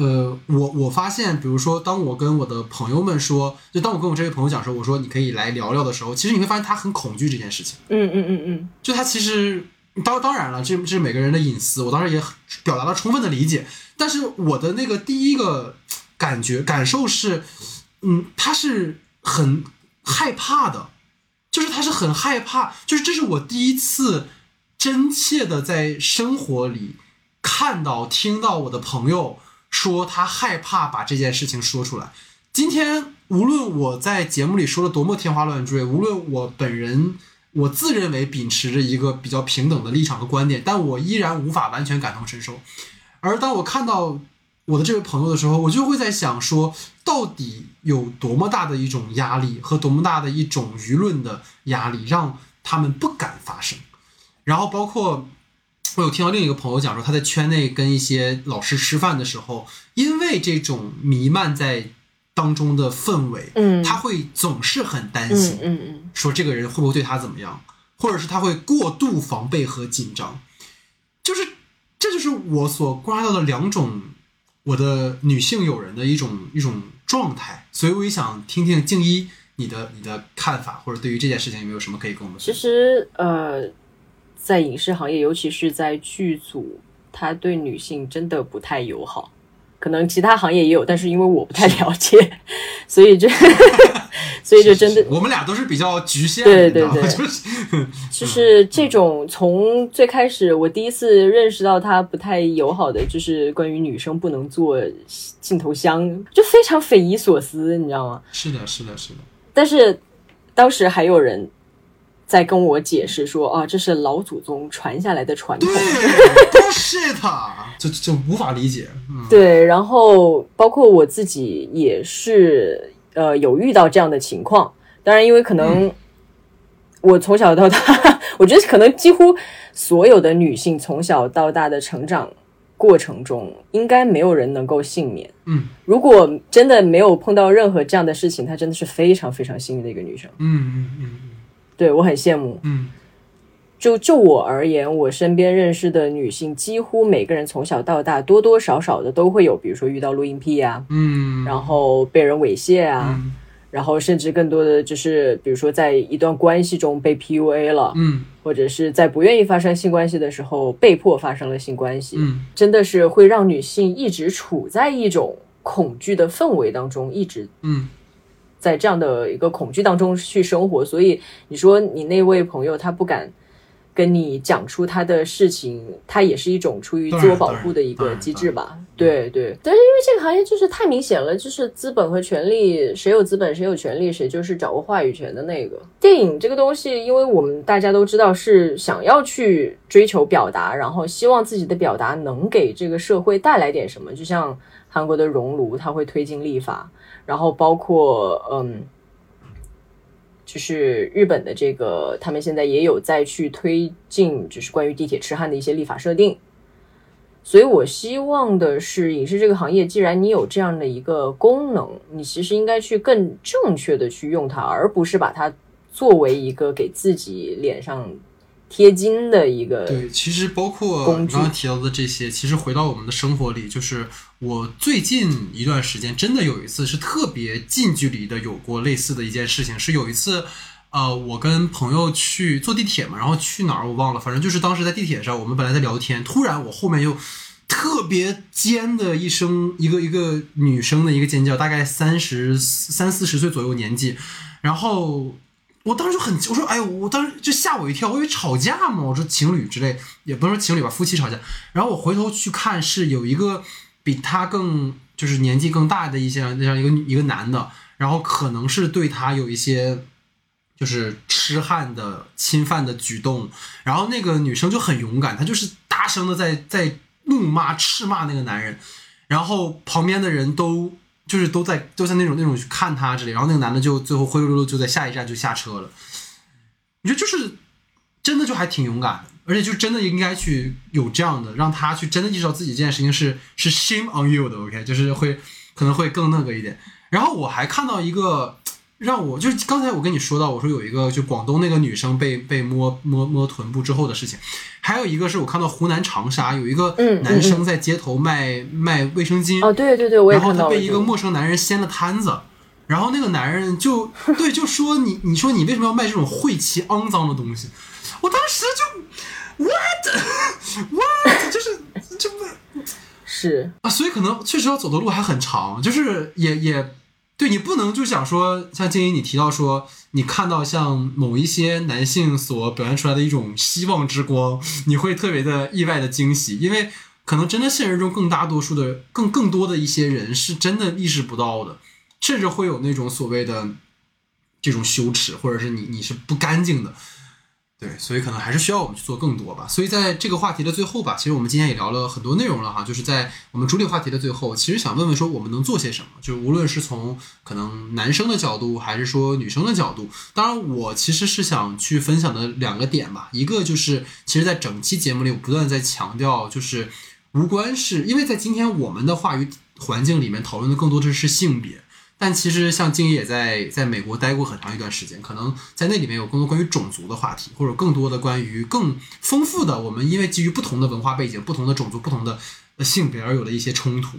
呃，我我发现，比如说，当我跟我的朋友们说，就当我跟我这位朋友讲说，我说你可以来聊聊的时候，其实你会发现他很恐惧这件事情。嗯嗯嗯嗯。就他其实，当当然了，这这是每个人的隐私，我当时也表达了充分的理解。但是我的那个第一个感觉感受是，嗯，他是很害怕的。就是他是很害怕，就是这是我第一次真切的在生活里看到、听到我的朋友说他害怕把这件事情说出来。今天无论我在节目里说的多么天花乱坠，无论我本人我自认为秉持着一个比较平等的立场和观点，但我依然无法完全感同身受。而当我看到。我的这位朋友的时候，我就会在想说，到底有多么大的一种压力和多么大的一种舆论的压力，让他们不敢发声。然后，包括我有听到另一个朋友讲说，他在圈内跟一些老师吃饭的时候，因为这种弥漫在当中的氛围，嗯，他会总是很担心，嗯嗯，说这个人会不会对他怎么样，或者是他会过度防备和紧张。就是，这就是我所观察到的两种。我的女性友人的一种一种状态，所以我也想听听静一你的你的看法，或者对于这件事情有没有什么可以跟我们说？其实，呃，在影视行业，尤其是在剧组，他对女性真的不太友好。可能其他行业也有，但是因为我不太了解，所以这，所以就真的，我们俩都是比较局限。对对对，就是 这种从最开始我第一次认识到他不太友好的，就是关于女生不能做镜头箱，就非常匪夷所思，你知道吗？是的，是的，是的。但是当时还有人。在跟我解释说啊，这是老祖宗传下来的传统，不是他，就就无法理解。对，然后包括我自己也是，呃，有遇到这样的情况。当然，因为可能我从小到大，我觉得可能几乎所有的女性从小到大的成长过程中，应该没有人能够幸免。嗯，如果真的没有碰到任何这样的事情，她真的是非常非常幸运的一个女生。嗯嗯嗯。对我很羡慕。嗯。就就我而言，我身边认识的女性，几乎每个人从小到大多多少少的都会有，比如说遇到录音癖啊，嗯，然后被人猥亵啊，嗯。然后甚至更多的就是，比如说在一段关系中被 PUA 了，嗯。或者是在不愿意发生性关系的时候被迫发生了性关系，嗯。真的是会让女性一直处在一种恐惧的氛围当中，一直嗯在这样的一个恐惧当中去生活。所以你说你那位朋友他不敢跟你讲出他的事情，他也是一种出于自我保护的一个机制吧？对对。但是因为这个行业就是太明显了，就是资本和权力，谁有资本谁有权利，谁就是掌握话语权的那个。电影这个东西，因为我们大家都知道是想要去追求表达，然后希望自己的表达能给这个社会带来点什么，就像韩国的熔炉，它会推进立法，然后包括嗯。就是日本的这个，他们现在也有在去推进，就是关于地铁痴汉的一些立法设定。所以我希望的是，影视这个行业，既然你有这样的一个功能，你其实应该去更正确的去用它，而不是把它作为一个给自己脸上贴金的一个。对，其实包括你刚刚提到的这些，其实回到我们的生活里，就是我最近一段时间真的有一次是特别近距离的有过类似的一件事情，是有一次。呃，我跟朋友去坐地铁嘛，然后去哪儿我忘了，反正就是当时在地铁上，我们本来在聊天，突然我后面又特别尖的一声，一个一个女生的一个尖叫，大概三十三四十岁左右年纪，然后我当时就很，我说，哎呦，我当时就吓我一跳，我以为吵架嘛，我说情侣之类，也不能说情侣吧，夫妻吵架。然后我回头去看，是有一个比他更就是年纪更大的一些那样一个一个男的，然后可能是对他有一些就是痴汉的侵犯的举动，然后那个女生就很勇敢，她就是大声的在在怒骂斥骂那个男人，然后旁边的人都。就是都在都在那种那种去看他之类，然后那个男的就最后灰溜溜就在下一站就下车了。我觉得就是真的就还挺勇敢的，而且就真的应该去有这样的，让他去真的意识到自己这件事情是是 shame on you 的，OK，就是会可能会更那个一点。然后我还看到一个让我就是刚才我跟你说到，我说有一个就广东那个女生被被摸摸摸臀部之后的事情，还有一个是我看到湖南长沙有一个男生在街头卖、卖卫生巾，哦，对对对，我也然后他被一个陌生男人掀了摊子，然后那个男人就对就说你你说你为什么要卖这种晦气肮脏的东西？我当时就 what what 就是这不是。啊，所以可能确实要走的路还很长，就是也也对你不能就想说像静怡你提到说你看到像某一些男性所表现出来的一种希望之光，你会特别的意外的惊喜，因为可能真的现实中更大多数的更更多的一些人是真的意识不到的，甚至会有那种所谓的这种羞耻，或者是你你是不干净的。对，所以可能还是需要我们去做更多吧。所以在这个话题的最后吧，其实我们今天也聊了很多内容了哈，就是在我们主理话题的最后，其实想问问说我们能做些什么？就无论是从可能男生的角度，还是说女生的角度。当然，我其实是想去分享的两个点吧，一个就是其实，在整期节目里，我不断在强调，就是无关是因为在今天我们的话语环境里面讨论的更多的是性别。但其实像静怡也在在美国待过很长一段时间，可能在那里面有更多关于种族的话题，或者更多的关于更丰富的我们因为基于不同的文化背景、不同的种族、不同的性别而有的一些冲突。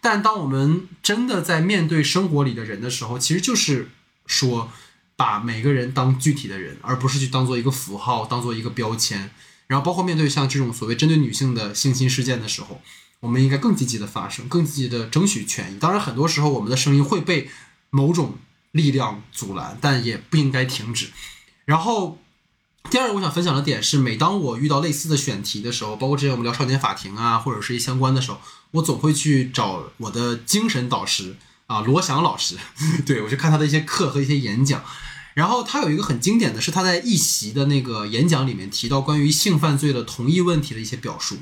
但当我们真的在面对生活里的人的时候，其实就是说把每个人当具体的人，而不是去当做一个符号、当做一个标签。然后包括面对像这种所谓针对女性的性侵事件的时候，我们应该更积极的发声，更积极的争取权益。当然，很多时候我们的声音会被某种力量阻拦，但也不应该停止。然后，第二个我想分享的点是，每当我遇到类似的选题的时候，包括之前我们聊少年法庭啊，或者是一些相关的时候，我总会去找我的精神导师啊，罗翔老师，对我去看他的一些课和一些演讲。然后他有一个很经典的是他在一席的那个演讲里面提到关于性犯罪的同一问题的一些表述。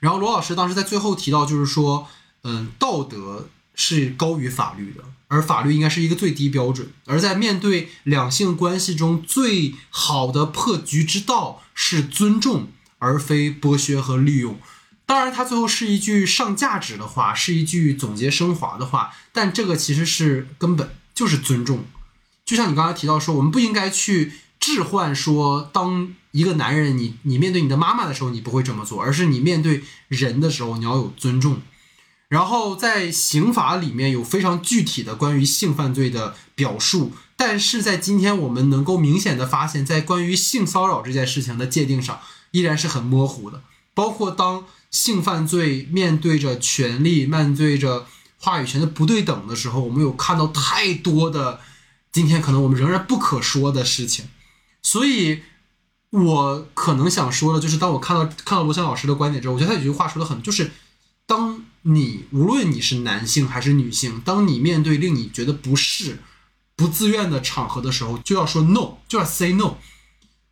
然后罗老师当时在最后提到，就是说，嗯，道德是高于法律的，而法律应该是一个最低标准。而在面对两性关系中，最好的破局之道是尊重，而非剥削和利用。当然，他最后是一句上价值的话，是一句总结升华的话，但这个其实是根本就是尊重。就像你刚才提到说，我们不应该去置换说，当一个男人你你面对你的妈妈的时候，你不会这么做，而是你面对人的时候，你要有尊重。然后在刑法里面有非常具体的关于性犯罪的表述，但是在今天我们能够明显的发现，在关于性骚扰这件事情的界定上，依然是很模糊的。包括当性犯罪面对着权力、面对着话语权的不对等的时候，我们有看到太多的今天可能我们仍然不可说的事情。所以，我可能想说的，就是当我看到看到罗翔老师的观点之后，我觉得他有句话说的很，就是当你无论你是男性还是女性，当你面对令你觉得不适、不自愿的场合的时候，就要说 no，就要 say no。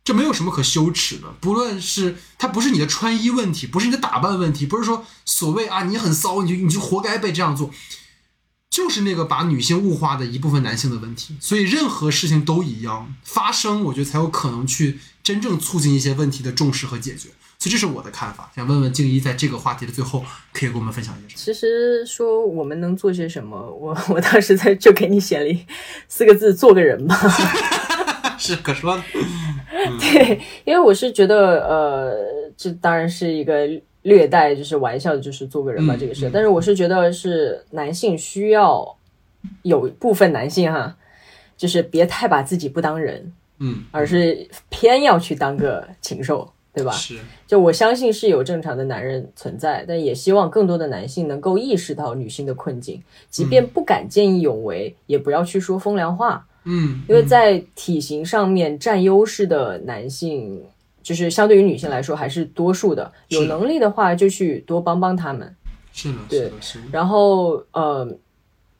这没有什么可羞耻的，不论是它不是你的穿衣问题，不是你的打扮问题，不是说所谓啊你很骚，你就你就活该被这样做，就是那个把女性物化的一部分男性的问题。所以任何事情都一样发生，我觉得才有可能去真正促进一些问题的重视和解决。所以这是我的看法。想问问静怡，在这个话题的最后，可以跟我们分享一些什么？其实说我们能做些什么，我我当时在就给你写了四个字：做个人吧。是可说的。对，因为我是觉得，呃，这当然是一个略带就是玩笑的，就是做个人吧这个事。但是我是觉得是男性需要有部分男性哈，就是别太把自己不当人，嗯，而是偏要去当个禽兽，对吧？是。就我相信是有正常的男人存在，但也希望更多的男性能够意识到女性的困境，即便不敢见义勇为，也不要去说风凉话。嗯，因为在体型上面占优势的男性，就是相对于女性来说还是多数的。有能力的话，就去多帮帮他们。是的，对。然后呃，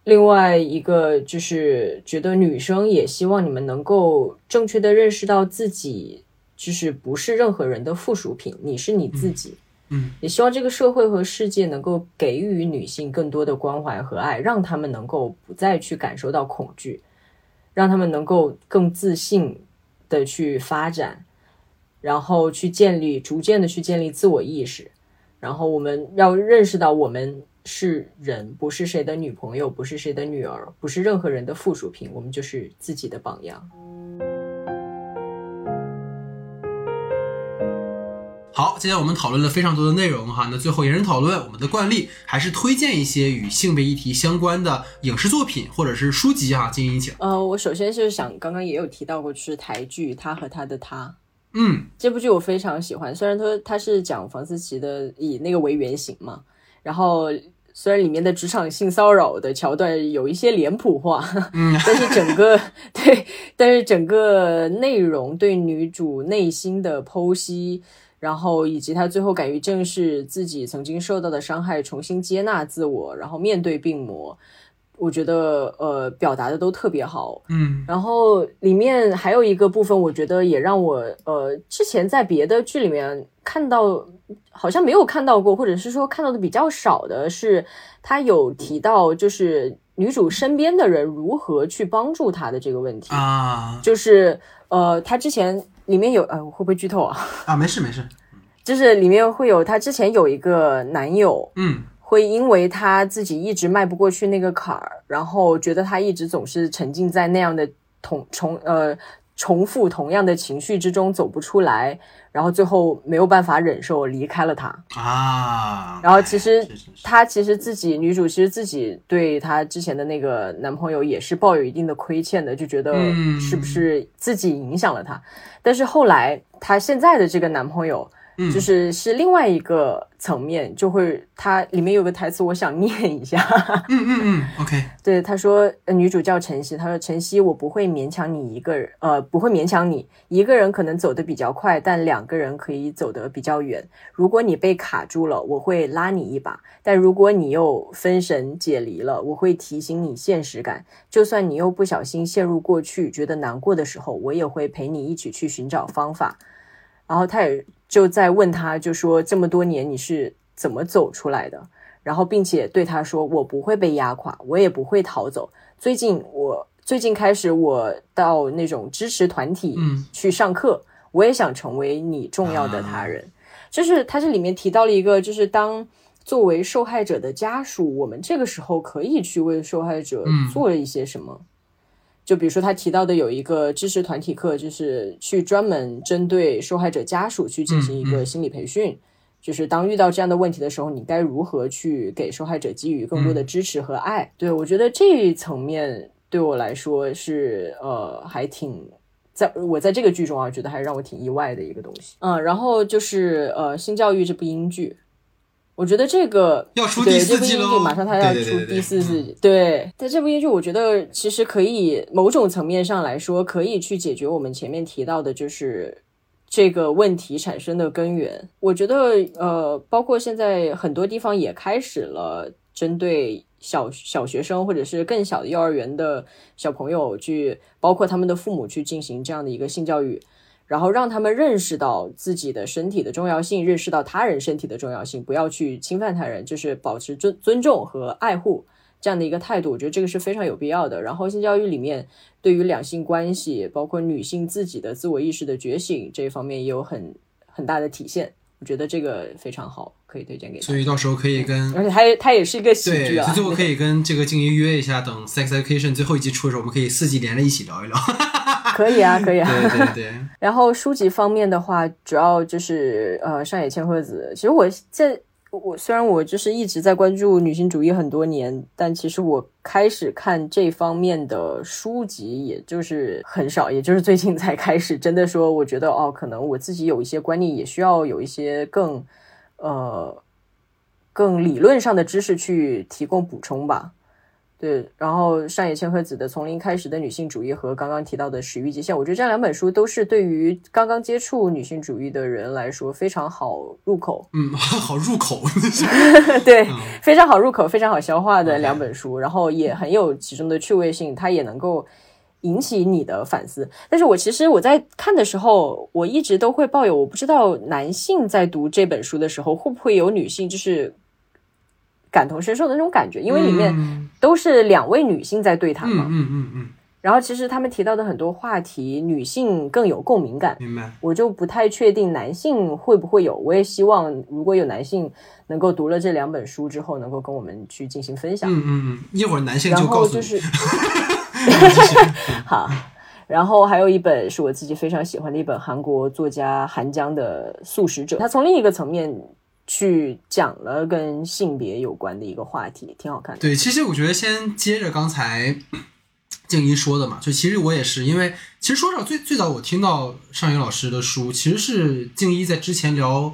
另外一个就是觉得女生也希望你们能够正确的认识到自己，就是不是任何人的附属品，你是你自己。嗯，也希望这个社会和世界能够给予女性更多的关怀和爱，让她们能够不再去感受到恐惧。让她们能够更自信的去发展，然后去建立，逐渐的去建立自我意识。然后我们要认识到，我们是人，不是谁的女朋友，不是谁的女儿，不是任何人的附属品，我们就是自己的榜样。好，今天我们讨论了非常多的内容哈。那最后延伸讨论，我们的惯例还是推荐一些与性别议题相关的影视作品或者是书籍哈。金英，请。呃，我首先就是想，刚刚也有提到过，就是台剧《他和他的他》。嗯，这部剧我非常喜欢。虽然说它是讲房思琪的，以那个为原型嘛。然后虽然里面的职场性骚扰的桥段有一些脸谱化，嗯，但是整个 对，但是整个内容对女主内心的剖析。然后以及她最后敢于正视自己曾经受到的伤害，重新接纳自我，然后面对病魔，我觉得呃表达的都特别好，嗯。然后里面还有一个部分，我觉得也让我呃之前在别的剧里面看到好像没有看到过，或者是说看到的比较少的是，他有提到就是女主身边的人如何去帮助她的这个问题啊，就是呃他之前。里面有呃，会不会剧透啊？啊，没事没事，就是里面会有她之前有一个男友，嗯，会因为她自己一直迈不过去那个坎儿，然后觉得她一直总是沉浸在那样的同重呃重复同样的情绪之中走不出来。然后最后没有办法忍受，离开了他啊。然后其实她其实自己女主其实自己对她之前的那个男朋友也是抱有一定的亏欠的，就觉得是不是自己影响了她。但是后来她现在的这个男朋友。就是是另外一个层面，就会它里面有个台词，我想念一下。嗯嗯嗯，OK。对，他说女主叫晨曦，他说晨曦，我不会勉强你一个人，呃，不会勉强你一个人，可能走得比较快，但两个人可以走得比较远。如果你被卡住了，我会拉你一把；但如果你又分神解离了，我会提醒你现实感。就算你又不小心陷入过去，觉得难过的时候，我也会陪你一起去寻找方法。然后他也。就在问他，就说这么多年你是怎么走出来的？然后并且对他说，我不会被压垮，我也不会逃走。最近我最近开始，我到那种支持团体去上课，我也想成为你重要的他人。就是他这里面提到了一个，就是当作为受害者的家属，我们这个时候可以去为受害者做一些什么。就比如说他提到的有一个知识团体课，就是去专门针对受害者家属去进行一个心理培训，就是当遇到这样的问题的时候，你该如何去给受害者给予更多的支持和爱？对我觉得这一层面对我来说是呃还挺。在我在这个剧中啊，觉得还让我挺意外的一个东西。嗯，然后就是呃，性教育这部英剧，我觉得这个要出第四季了，马上他要出第四季。对，在这部英剧，我觉得其实可以某种层面上来说，可以去解决我们前面提到的，就是这个问题产生的根源。我觉得呃，包括现在很多地方也开始了针对。小小学生或者是更小的幼儿园的小朋友，去包括他们的父母去进行这样的一个性教育，然后让他们认识到自己的身体的重要性，认识到他人身体的重要性，不要去侵犯他人，就是保持尊尊重和爱护这样的一个态度。我觉得这个是非常有必要的。然后性教育里面对于两性关系，包括女性自己的自我意识的觉醒这一方面也有很很大的体现。我觉得这个非常好，可以推荐给。所以到时候可以跟，而且它它也是一个喜剧啊。最后 可以跟这个静怡约一下，等《Sex Education》最后一集出的时候，我们可以四季连着一起聊一聊。可以啊，可以啊。对对对。然后书籍方面的话，主要就是呃上野千鹤子。其实我在。我虽然我就是一直在关注女性主义很多年，但其实我开始看这方面的书籍，也就是很少，也就是最近才开始。真的说，我觉得哦，可能我自己有一些观念，也需要有一些更呃更理论上的知识去提供补充吧。对，然后上野千鹤子的《从零开始的女性主义》和刚刚提到的《始于极限》，我觉得这两本书都是对于刚刚接触女性主义的人来说非常好入口。嗯，好入口，对，非常好入口，非常好消化的两本书，然后也很有其中的趣味性，它也能够引起你的反思。但是我其实我在看的时候，我一直都会抱有，我不知道男性在读这本书的时候会不会有女性就是。感同身受的那种感觉，因为里面都是两位女性在对谈嘛。嗯嗯嗯。然后其实他们提到的很多话题，女性更有共鸣感。明白。我就不太确定男性会不会有。我也希望如果有男性能够读了这两本书之后，能够跟我们去进行分享。嗯嗯嗯。一会儿男性就告诉你。好。然后还有一本是我自己非常喜欢的一本韩国作家韩江的《素食者》，他从另一个层面。去讲了跟性别有关的一个话题，挺好看的。对，其实我觉得先接着刚才 静怡说的嘛，就其实我也是，因为其实说实话，最最早我听到尚宇老师的书，其实是静怡在之前聊《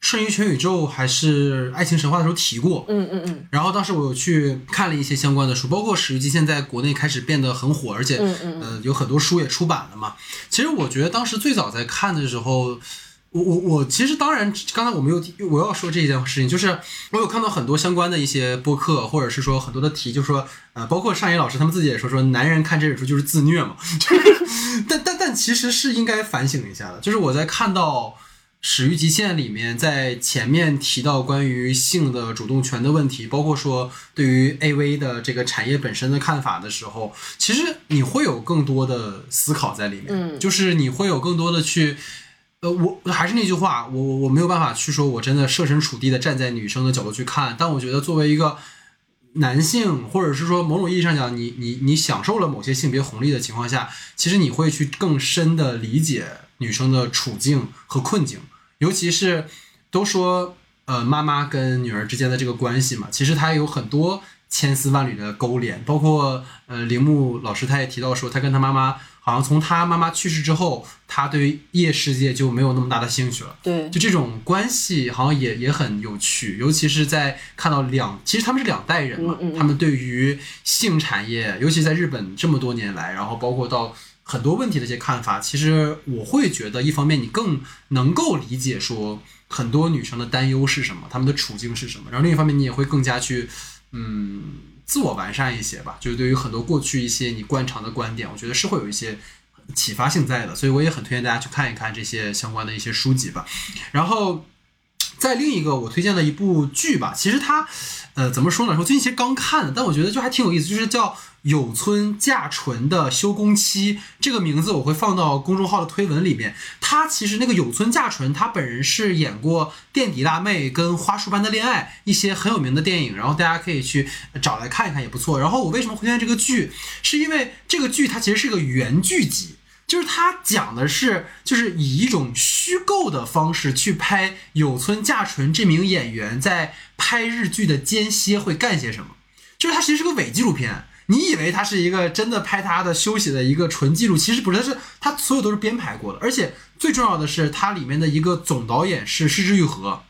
瞬移全宇宙》还是《爱情神话》的时候提过。嗯嗯嗯。然后当时我有去看了一些相关的书，包括史玉基现在国内开始变得很火，而且呃有很多书也出版了嘛。其实我觉得当时最早在看的时候。我我我其实当然，刚才我没有我要说这件事情，就是我有看到很多相关的一些播客，或者是说很多的题，就是说呃，包括上野老师他们自己也说说，男人看这本书就是自虐嘛，但但但其实是应该反省一下的。就是我在看到《始于极限》里面，在前面提到关于性的主动权的问题，包括说对于 AV 的这个产业本身的看法的时候，其实你会有更多的思考在里面，嗯，就是你会有更多的去。呃，我还是那句话，我我我没有办法去说，我真的设身处地的站在女生的角度去看。但我觉得，作为一个男性，或者是说某种意义上讲，你你你享受了某些性别红利的情况下，其实你会去更深的理解女生的处境和困境。尤其是都说，呃，妈妈跟女儿之间的这个关系嘛，其实它有很多千丝万缕的勾连。包括呃，铃木老师他也提到说，他跟他妈妈。好像从他妈妈去世之后，他对夜世界就没有那么大的兴趣了。对，就这种关系好像也也很有趣，尤其是在看到两，其实他们是两代人嘛，他们对于性产业，尤其在日本这么多年来，然后包括到很多问题的一些看法，其实我会觉得，一方面你更能够理解说很多女生的担忧是什么，她们的处境是什么，然后另一方面你也会更加去，嗯。自我完善一些吧，就是对于很多过去一些你惯常的观点，我觉得是会有一些启发性在的，所以我也很推荐大家去看一看这些相关的一些书籍吧。然后在另一个我推荐的一部剧吧，其实它，呃，怎么说呢？说最近其实刚看的，但我觉得就还挺有意思，就是叫。有村架纯的休工期这个名字我会放到公众号的推文里面。他其实那个有村架纯，他本人是演过《垫底辣妹》跟《花束般的恋爱》一些很有名的电影，然后大家可以去找来看一看，也不错。然后我为什么会推荐这个剧，是因为这个剧它其实是个原剧集，就是它讲的是就是以一种虚构的方式去拍有村架纯这名演员在拍日剧的间歇会干些什么，就是它其实是个伪纪录片。你以为它是一个真的拍他的休息的一个纯记录，其实不是，它是它所有都是编排过的，而且最重要的是它里面的一个总导演是失之愈合。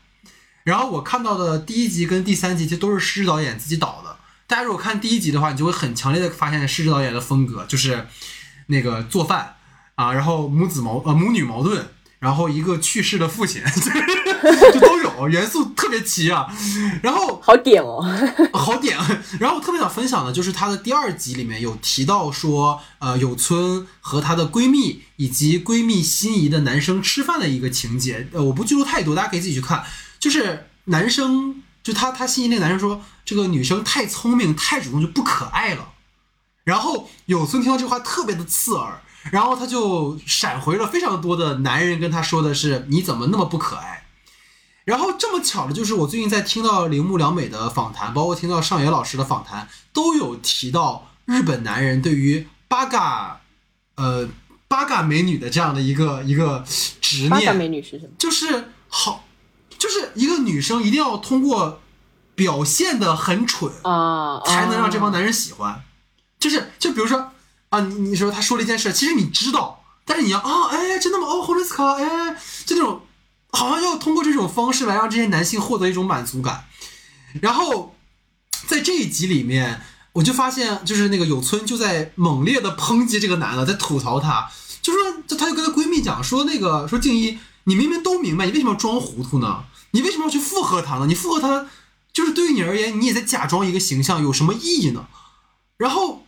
然后我看到的第一集跟第三集其实都是失之导演自己导的。大家如果看第一集的话，你就会很强烈的发现失之导演的风格，就是那个做饭啊，然后母子矛呃母女矛盾。然后一个去世的父亲，就都有元素特别齐啊。然后好点哦，好点。然后我特别想分享的就是她的第二集里面有提到说，呃，有村和她的闺蜜以及闺蜜心仪的男生吃饭的一个情节。呃，我不剧透太多，大家可以自己去看。就是男生就他他心仪那个男生说，这个女生太聪明太主动就不可爱了。然后有村听到这话特别的刺耳。然后他就闪回了非常多的男人跟他说的是你怎么那么不可爱？然后这么巧的就是我最近在听到铃木良美的访谈，包括听到上野老师的访谈，都有提到日本男人对于八嘎，呃八嘎美女的这样的一个一个执念。八嘎美女是什么？就是好，就是一个女生一定要通过表现的很蠢啊，才能让这帮男人喜欢。就是就比如说。啊，你你说他说了一件事，其实你知道，但是你要啊，哎，真的吗？哦，霍伦斯卡，哎，就那种，好像要通过这种方式来让这些男性获得一种满足感。然后在这一集里面，我就发现，就是那个有村就在猛烈的抨击这个男的，在吐槽他，就说，就他就跟他闺蜜讲说，那个说静一，你明明都明白，你为什么要装糊涂呢？你为什么要去附和他呢？你附和他，就是对于你而言，你也在假装一个形象，有什么意义呢？然后。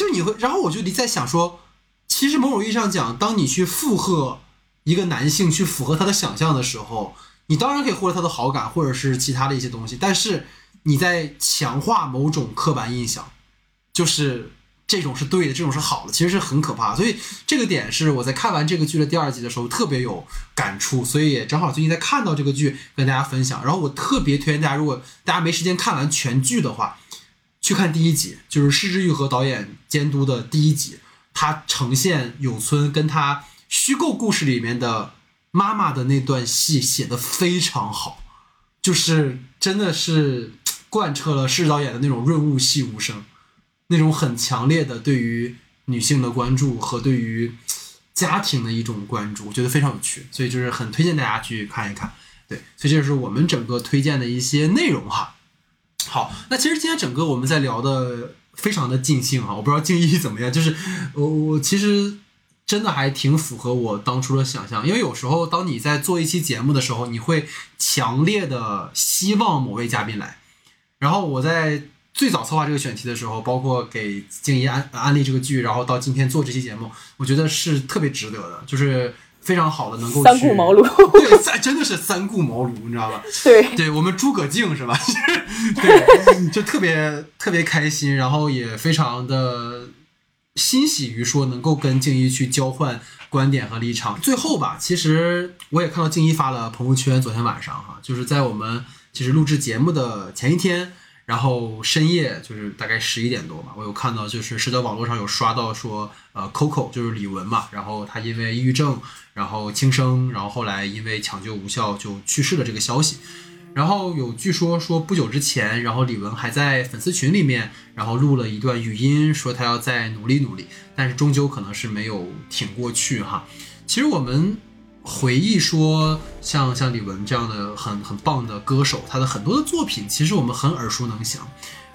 就你会，然后我就在想说，其实某种意义上讲，当你去附和一个男性，去符合他的想象的时候，你当然可以获得他的好感，或者是其他的一些东西，但是你在强化某种刻板印象，就是这种是对的，这种是好的，其实是很可怕。所以这个点是我在看完这个剧的第二集的时候特别有感触，所以也正好最近在看到这个剧跟大家分享。然后我特别推荐大家，如果大家没时间看完全剧的话。去看第一集，就是失之愈合导演监督的第一集，他呈现有村跟他虚构故事里面的妈妈的那段戏写的非常好，就是真的是贯彻了施导演的那种润物细无声，那种很强烈的对于女性的关注和对于家庭的一种关注，我觉得非常有趣，所以就是很推荐大家去看一看。对，所以这是我们整个推荐的一些内容哈。好，那其实今天整个我们在聊的非常的尽兴啊，我不知道静怡 怎么样，就是我我其实真的还挺符合我当初的想象，因为有时候当你在做一期节目的时候，你会强烈的希望某位嘉宾来，然后我在最早策划这个选题的时候，包括给静怡安安利这个剧，然后到今天做这期节目，我觉得是特别值得的，就是。非常好的，能够三顾茅庐，对，三真的是三顾茅庐，你知道吧？对，对我们诸葛静是吧？对，就特别特别开心，然后也非常的欣喜于说能够跟静一去交换观点和立场。最后吧，其实我也看到静一发了朋友圈，昨天晚上哈，就是在我们其实录制节目的前一天。然后深夜就是大概十一点多吧，我有看到就是社交网络上有刷到说，呃，Coco 就是李玟嘛，然后她因为抑郁症，然后轻生，然后后来因为抢救无效就去世了这个消息。然后有据说说不久之前，然后李玟还在粉丝群里面，然后录了一段语音，说她要再努力努力，但是终究可能是没有挺过去哈。其实我们。回忆说，像像李玟这样的很很棒的歌手，他的很多的作品其实我们很耳熟能详。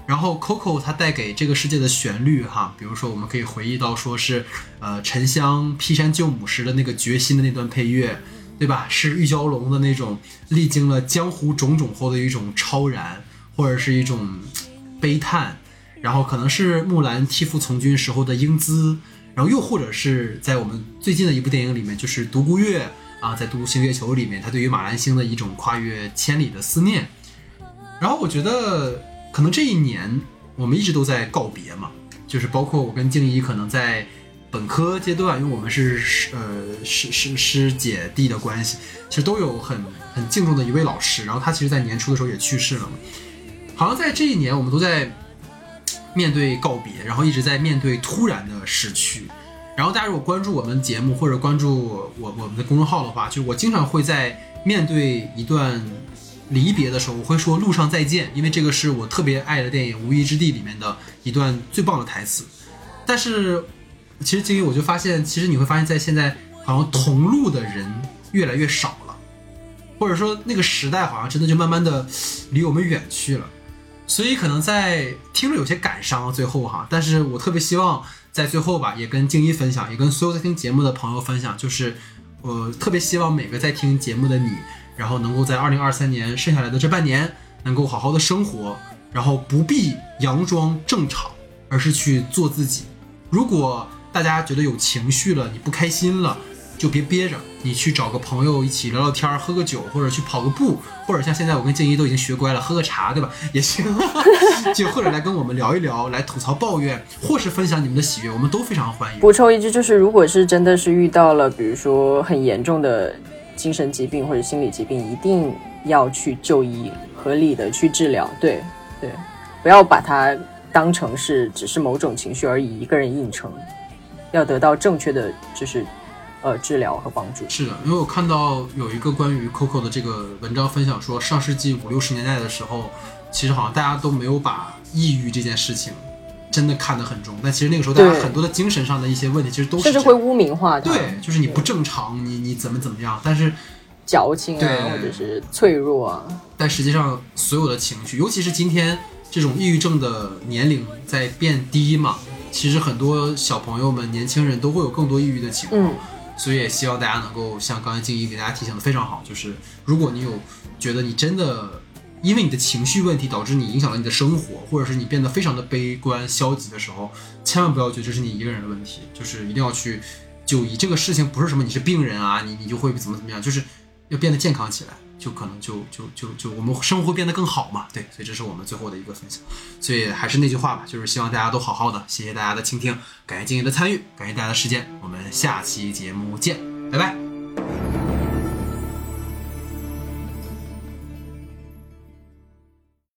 然后 Coco 他带给这个世界的旋律，哈，比如说我们可以回忆到，说是呃沉香劈山救母时的那个决心的那段配乐，对吧？是玉娇龙的那种历经了江湖种种后的一种超然，或者是一种悲叹。然后可能是木兰替父从军时候的英姿。然后又或者是在我们最近的一部电影里面，就是独孤月啊，在《独行月球》里面，他对于马兰星的一种跨越千里的思念。然后我觉得，可能这一年我们一直都在告别嘛，就是包括我跟静怡，可能在本科阶段，因为我们是师呃师师师姐弟的关系，其实都有很很敬重的一位老师。然后他其实，在年初的时候也去世了嘛。好像在这一年，我们都在面对告别，然后一直在面对突然的失去。然后大家如果关注我们节目或者关注我我们的公众号的话，就我经常会在面对一段离别的时候，我会说“路上再见”，因为这个是我特别爱的电影《无依之地》里面的一段最棒的台词。但是，其实金鱼我就发现，其实你会发现在现在好像同路的人越来越少了，或者说那个时代好像真的就慢慢的离我们远去了。所以可能在听着有些感伤，最后哈，但是我特别希望在最后吧，也跟静一分享，也跟所有在听节目的朋友分享，就是我特别希望每个在听节目的你，然后能够在二零二三年剩下来的这半年，能够好好的生活，然后不必佯装正常，而是去做自己。如果大家觉得有情绪了，你不开心了。就别憋着，你去找个朋友一起聊聊天，喝个酒，或者去跑个步，或者像现在我跟静怡都已经学乖了，喝个茶，对吧？也行，就或者来跟我们聊一聊，来吐槽抱怨，或是分享你们的喜悦，我们都非常欢迎。补充一句，就是如果是真的是遇到了，比如说很严重的精神疾病或者心理疾病，一定要去就医，合理的去治疗。对对，不要把它当成是只是某种情绪而已，一个人硬撑，要得到正确的就是。呃，治疗和帮助是的，因为我看到有一个关于 Coco 的这个文章分享说，上世纪五六十年代的时候，其实好像大家都没有把抑郁这件事情真的看得很重，但其实那个时候大家很多的精神上的一些问题，其实都是甚至会污名化。对，就是你不正常，你你怎么怎么样？但是矫情啊，或者是脆弱啊。但实际上，所有的情绪，尤其是今天这种抑郁症的年龄在变低嘛，其实很多小朋友们、年轻人都会有更多抑郁的情况。所以也希望大家能够像刚才静怡给大家提醒的非常好，就是如果你有觉得你真的因为你的情绪问题导致你影响了你的生活，或者是你变得非常的悲观消极的时候，千万不要觉得这是你一个人的问题，就是一定要去就医。这个事情不是什么你是病人啊，你你就会怎么怎么样，就是要变得健康起来，就可能就就就就我们生活变得更好嘛。对，所以这是我们最后的一个分享。所以还是那句话吧，就是希望大家都好好的。谢谢大家的倾听，感谢静怡的参与，感谢大家的时间，我们下期节目见，拜拜。